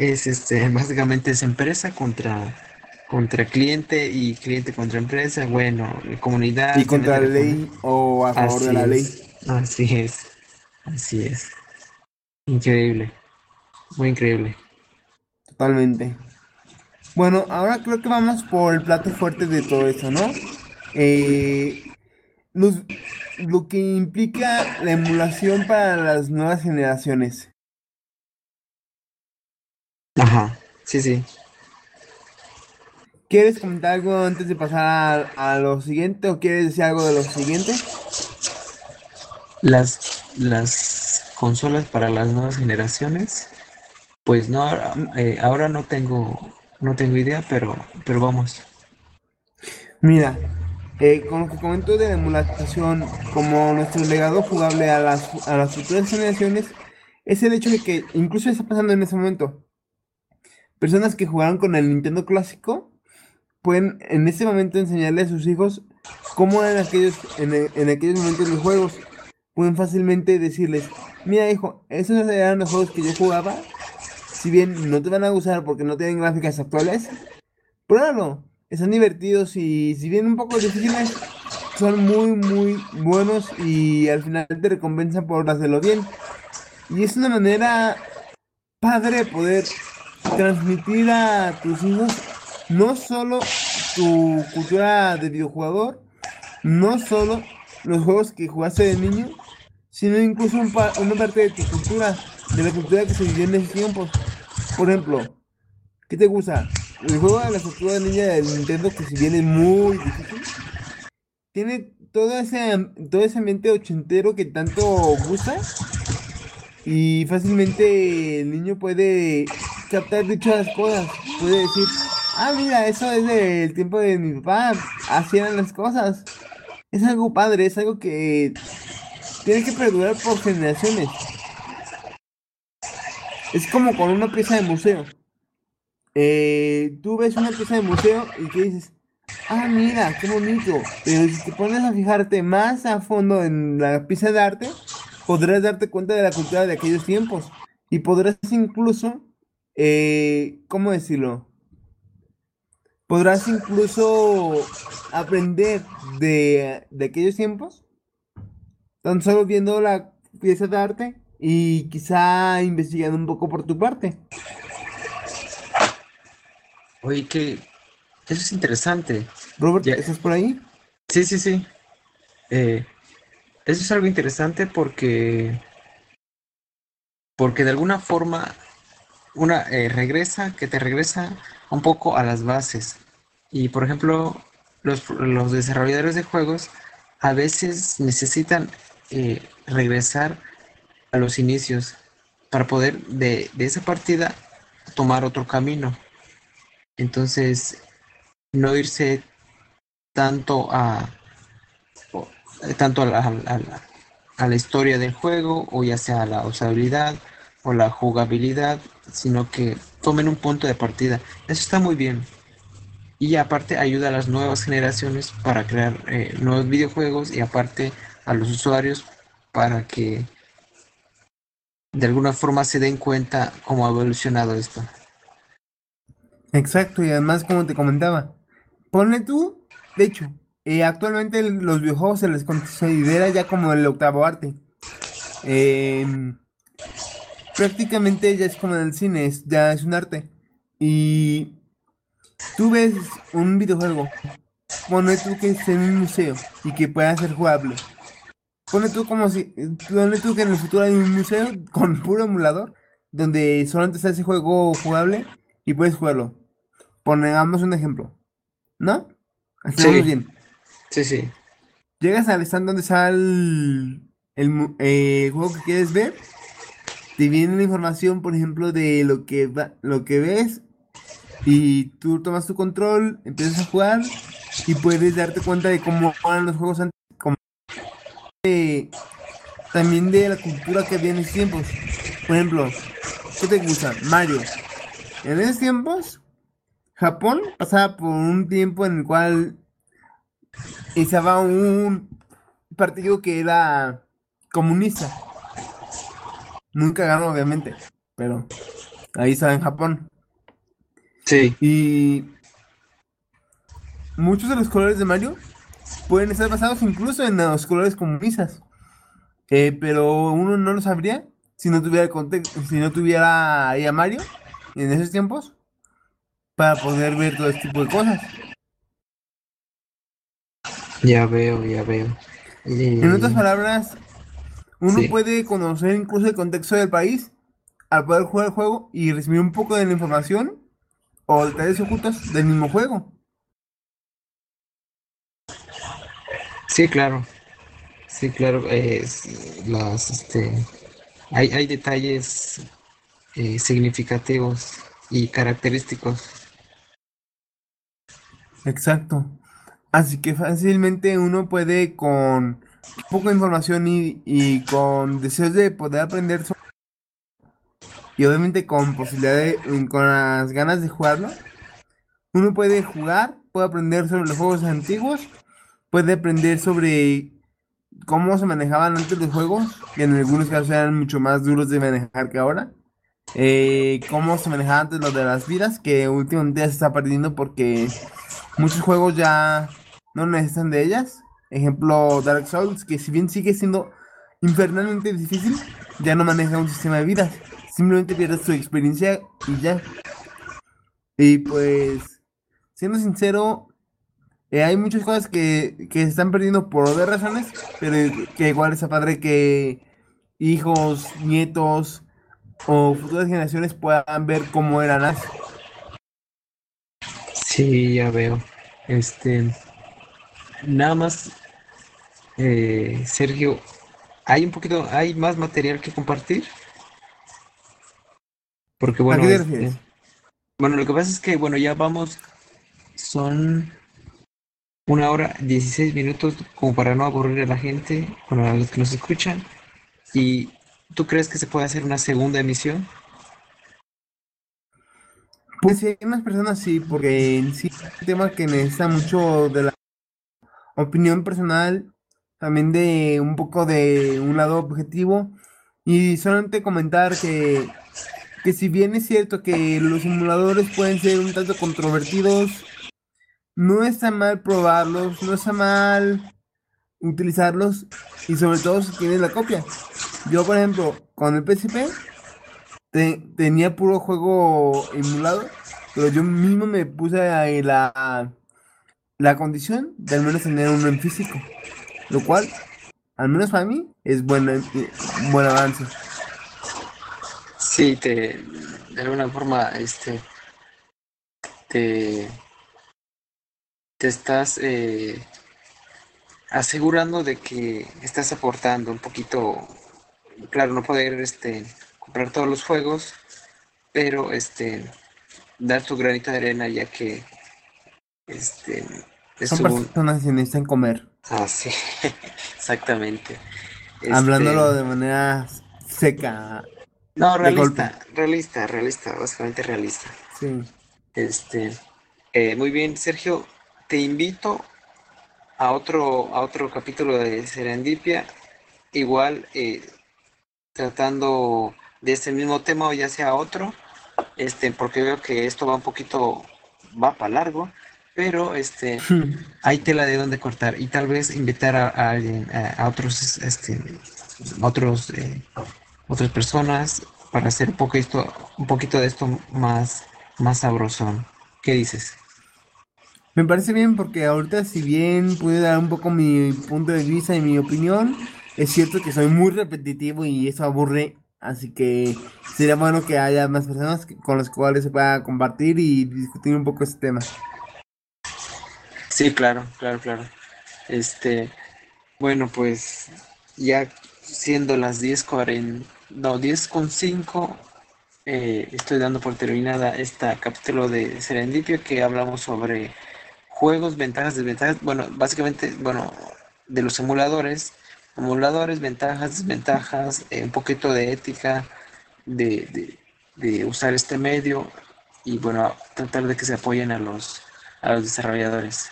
es este, básicamente es empresa contra, contra cliente y cliente contra empresa, bueno, comunidad. Y contra la ley o a favor de la ley. Así es, así es. Increíble, muy increíble. Totalmente. Bueno, ahora creo que vamos por el plato fuerte de todo eso, ¿no? Eh, los- lo que implica la emulación para las nuevas generaciones. Ajá, sí, sí. ¿Quieres comentar algo antes de pasar a, a lo siguiente o quieres decir algo de lo siguiente? Las, las consolas para las nuevas generaciones, pues no, ahora, eh, ahora no tengo, no tengo idea, pero, pero vamos. Mira, eh, con lo que comento de la emulación como nuestro legado jugable a las, a las futuras generaciones, es el hecho de que incluso está pasando en ese momento. Personas que jugaron con el Nintendo clásico pueden en ese momento enseñarle a sus hijos cómo eran aquellos, en, en aquellos momentos los juegos. Pueden fácilmente decirles, mira hijo, esos eran los juegos que yo jugaba. Si bien no te van a gustar porque no tienen gráficas actuales, pruébalo. Están divertidos y si bien un poco difíciles, son muy, muy buenos y al final te recompensan por hacerlo bien. Y es una manera padre de poder transmitir a tus hijos no solo tu cultura de videojugador, no solo los juegos que jugaste de niño, sino incluso un pa- una parte de tu cultura, de la cultura que se vivió en esos tiempos. Por ejemplo, ¿qué te gusta? El juego de la cultura de niña del Nintendo, que si bien es muy difícil, tiene todo ese, todo ese ambiente ochentero que tanto gusta. Y fácilmente el niño puede captar dichas cosas. Puede decir, ah, mira, eso es del tiempo de mi papá. Así eran las cosas. Es algo padre, es algo que tiene que perdurar por generaciones. Es como con una pieza de museo. Eh, tú ves una pieza de museo y que dices, ah, mira, qué bonito. Pero si te pones a fijarte más a fondo en la pieza de arte, podrás darte cuenta de la cultura de aquellos tiempos. Y podrás incluso, eh, ¿cómo decirlo? Podrás incluso aprender de, de aquellos tiempos, tan solo viendo la pieza de arte y quizá investigando un poco por tu parte. Oye, que eso es interesante. Robert, Ya. ¿estás por ahí? Sí, sí, sí. Eh, eso es algo interesante porque, porque de alguna forma una eh, regresa, que te regresa un poco a las bases. Y por ejemplo, los, los desarrolladores de juegos a veces necesitan eh, regresar a los inicios para poder de, de esa partida tomar otro camino. Entonces, no irse tanto a eh, tanto a la, a la- a la historia del juego o ya sea la usabilidad o la jugabilidad, sino que tomen un punto de partida. Eso está muy bien. Y aparte ayuda a las nuevas generaciones para crear eh, nuevos videojuegos y aparte a los usuarios para que de alguna forma se den cuenta cómo ha evolucionado esto. Exacto, y además, como te comentaba, ponle tú, de hecho, eh, actualmente los videojuegos se les considera ya como el octavo arte. Em, prácticamente ya es como en el cine, es- ya es un arte. Y tú ves un videojuego, ponle tú que esté en un museo y que pueda ser jugable. Ponle tú como si, ponle tú que en el futuro hay un museo con puro emulador, donde solamente está ese juego jugable y puedes jugarlo. Pongamos un ejemplo, ¿no? Así Sí. bien. Sí, sí. Llegas al stand donde está el, el eh, juego que quieres ver. Te viene la información, por ejemplo, de lo que va- lo que ves. Y tú tomas tu control, empiezas a jugar y puedes darte cuenta de cómo eran los juegos antes. De- también de la cultura que había en esos tiempos. Por ejemplo, ¿qué te gusta? Mario. En esos tiempos, Japón pasaba por un tiempo en el cual estaba un partido que era comunista. Nunca ganó, obviamente, pero ahí estaba en Japón. Sí. Y muchos de los colores de Mario pueden estar basados incluso en los colores comunistas. Eh, pero uno no lo sabría si no tuviera el contexto, si no tuviera ahí a Mario en esos tiempos para poder ver todo este tipo de cosas. Ya veo, ya veo. En otras palabras, uno Sí. puede conocer incluso el contexto del país al poder jugar el juego y recibir un poco de la información o detalles ocultos del mismo juego. Sí, claro. Sí, claro. eh, las, este, hay, hay detalles eh, significativos y característicos. Exacto. Así que fácilmente uno puede con poca información y, y con deseos de poder aprender sobre- y obviamente con posibilidad con las ganas de jugarlo, uno puede jugar, puede aprender sobre los juegos antiguos, puede aprender sobre cómo se manejaban antes los juegos, que en algunos casos eran mucho más duros de manejar que ahora. Eh, cómo se manejaba antes lo de las vidas, que últimamente ya se está perdiendo porque muchos juegos ya no necesitan de ellas. Ejemplo, Dark Souls, que si bien sigue siendo infernalmente difícil, ya no maneja un sistema de vidas. Simplemente pierdes tu experiencia y ya. Y pues, siendo sincero, eh, hay muchas cosas que, que se están perdiendo por otras razones, pero que igual está padre que hijos, nietos o futuras generaciones puedan ver cómo eran antes. Sí, ya veo. Este, nada más, eh, Sergio, hay un poquito, hay más material que compartir. Porque ¿A bueno, qué te este, bueno, lo que pasa es que, bueno, ya vamos, son una hora, 16 minutos, como para no aburrir a la gente, bueno, a los que nos escuchan. ¿Y tú crees que se puede hacer una segunda emisión? Pues sí, hay más personas sí, porque en sí es un tema que necesita mucho de la opinión personal, también de un poco de un lado objetivo. Y solamente comentar que, que si bien es cierto que los simuladores pueden ser un tanto controvertidos, no está mal probarlos, no está mal utilizarlos y sobre todo si tienes la copia. Yo, por ejemplo, con el PSP te- tenía puro juego emulado, pero yo mismo me puse ahí la, la condición de al menos tener uno en físico, lo cual, al menos para mí, es bueno, eh, buen avance. Sí, te, de alguna forma, este, te, te estás eh, asegurando de que estás aportando un poquito, claro, no poder este, comprar todos los juegos, pero este, dar tu granito de arena ya que este, es Son un... personas que necesitan comer, Ah, sí, exactamente. hablándolo Este, de manera seca, no, realista, realista, realista, básicamente realista. Sí. Este, eh, muy bien, Sergio, te invito a otro, a otro capítulo de Serendipia, igual eh, tratando de este mismo tema o ya sea otro, este, porque veo que esto va un poquito, va para largo, pero este, hay tela de donde cortar y tal vez invitar a, a alguien, a, a otros, este, otros, eh, otras personas para hacer un poquito, un poquito de esto más, más sabrosón. ¿Qué dices? Me parece bien porque ahorita si bien pude dar un poco mi punto de vista y mi opinión, es cierto que soy muy repetitivo y eso aburre, así que sería bueno que haya más personas con las cuales se pueda compartir y discutir un poco este tema. Sí, claro, claro, claro. Este, bueno, pues ya siendo las 10:40, no, 10:05, eh, estoy dando por terminada este capítulo de Serendipio que hablamos sobre juegos, ventajas, desventajas, bueno, básicamente, bueno, de los emuladores, emuladores, ventajas, desventajas, eh, un poquito de ética de, de- de usar este medio y bueno, tratar de que se apoyen a los, a los desarrolladores.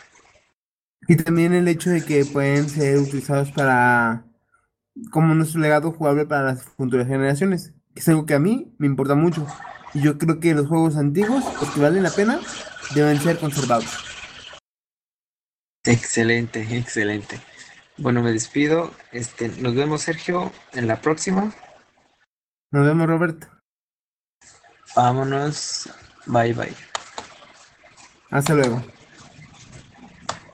Y también el hecho de que pueden ser utilizados para como nuestro legado jugable para las futuras generaciones, que es algo que a mí me importa mucho. Y yo creo que los juegos antiguos, los que valen la pena, deben ser conservados. Excelente, excelente. Bueno, me despido. Este, nos vemos, Sergio, en la próxima. Nos vemos, Roberto. Vámonos. Bye, bye. Hasta luego.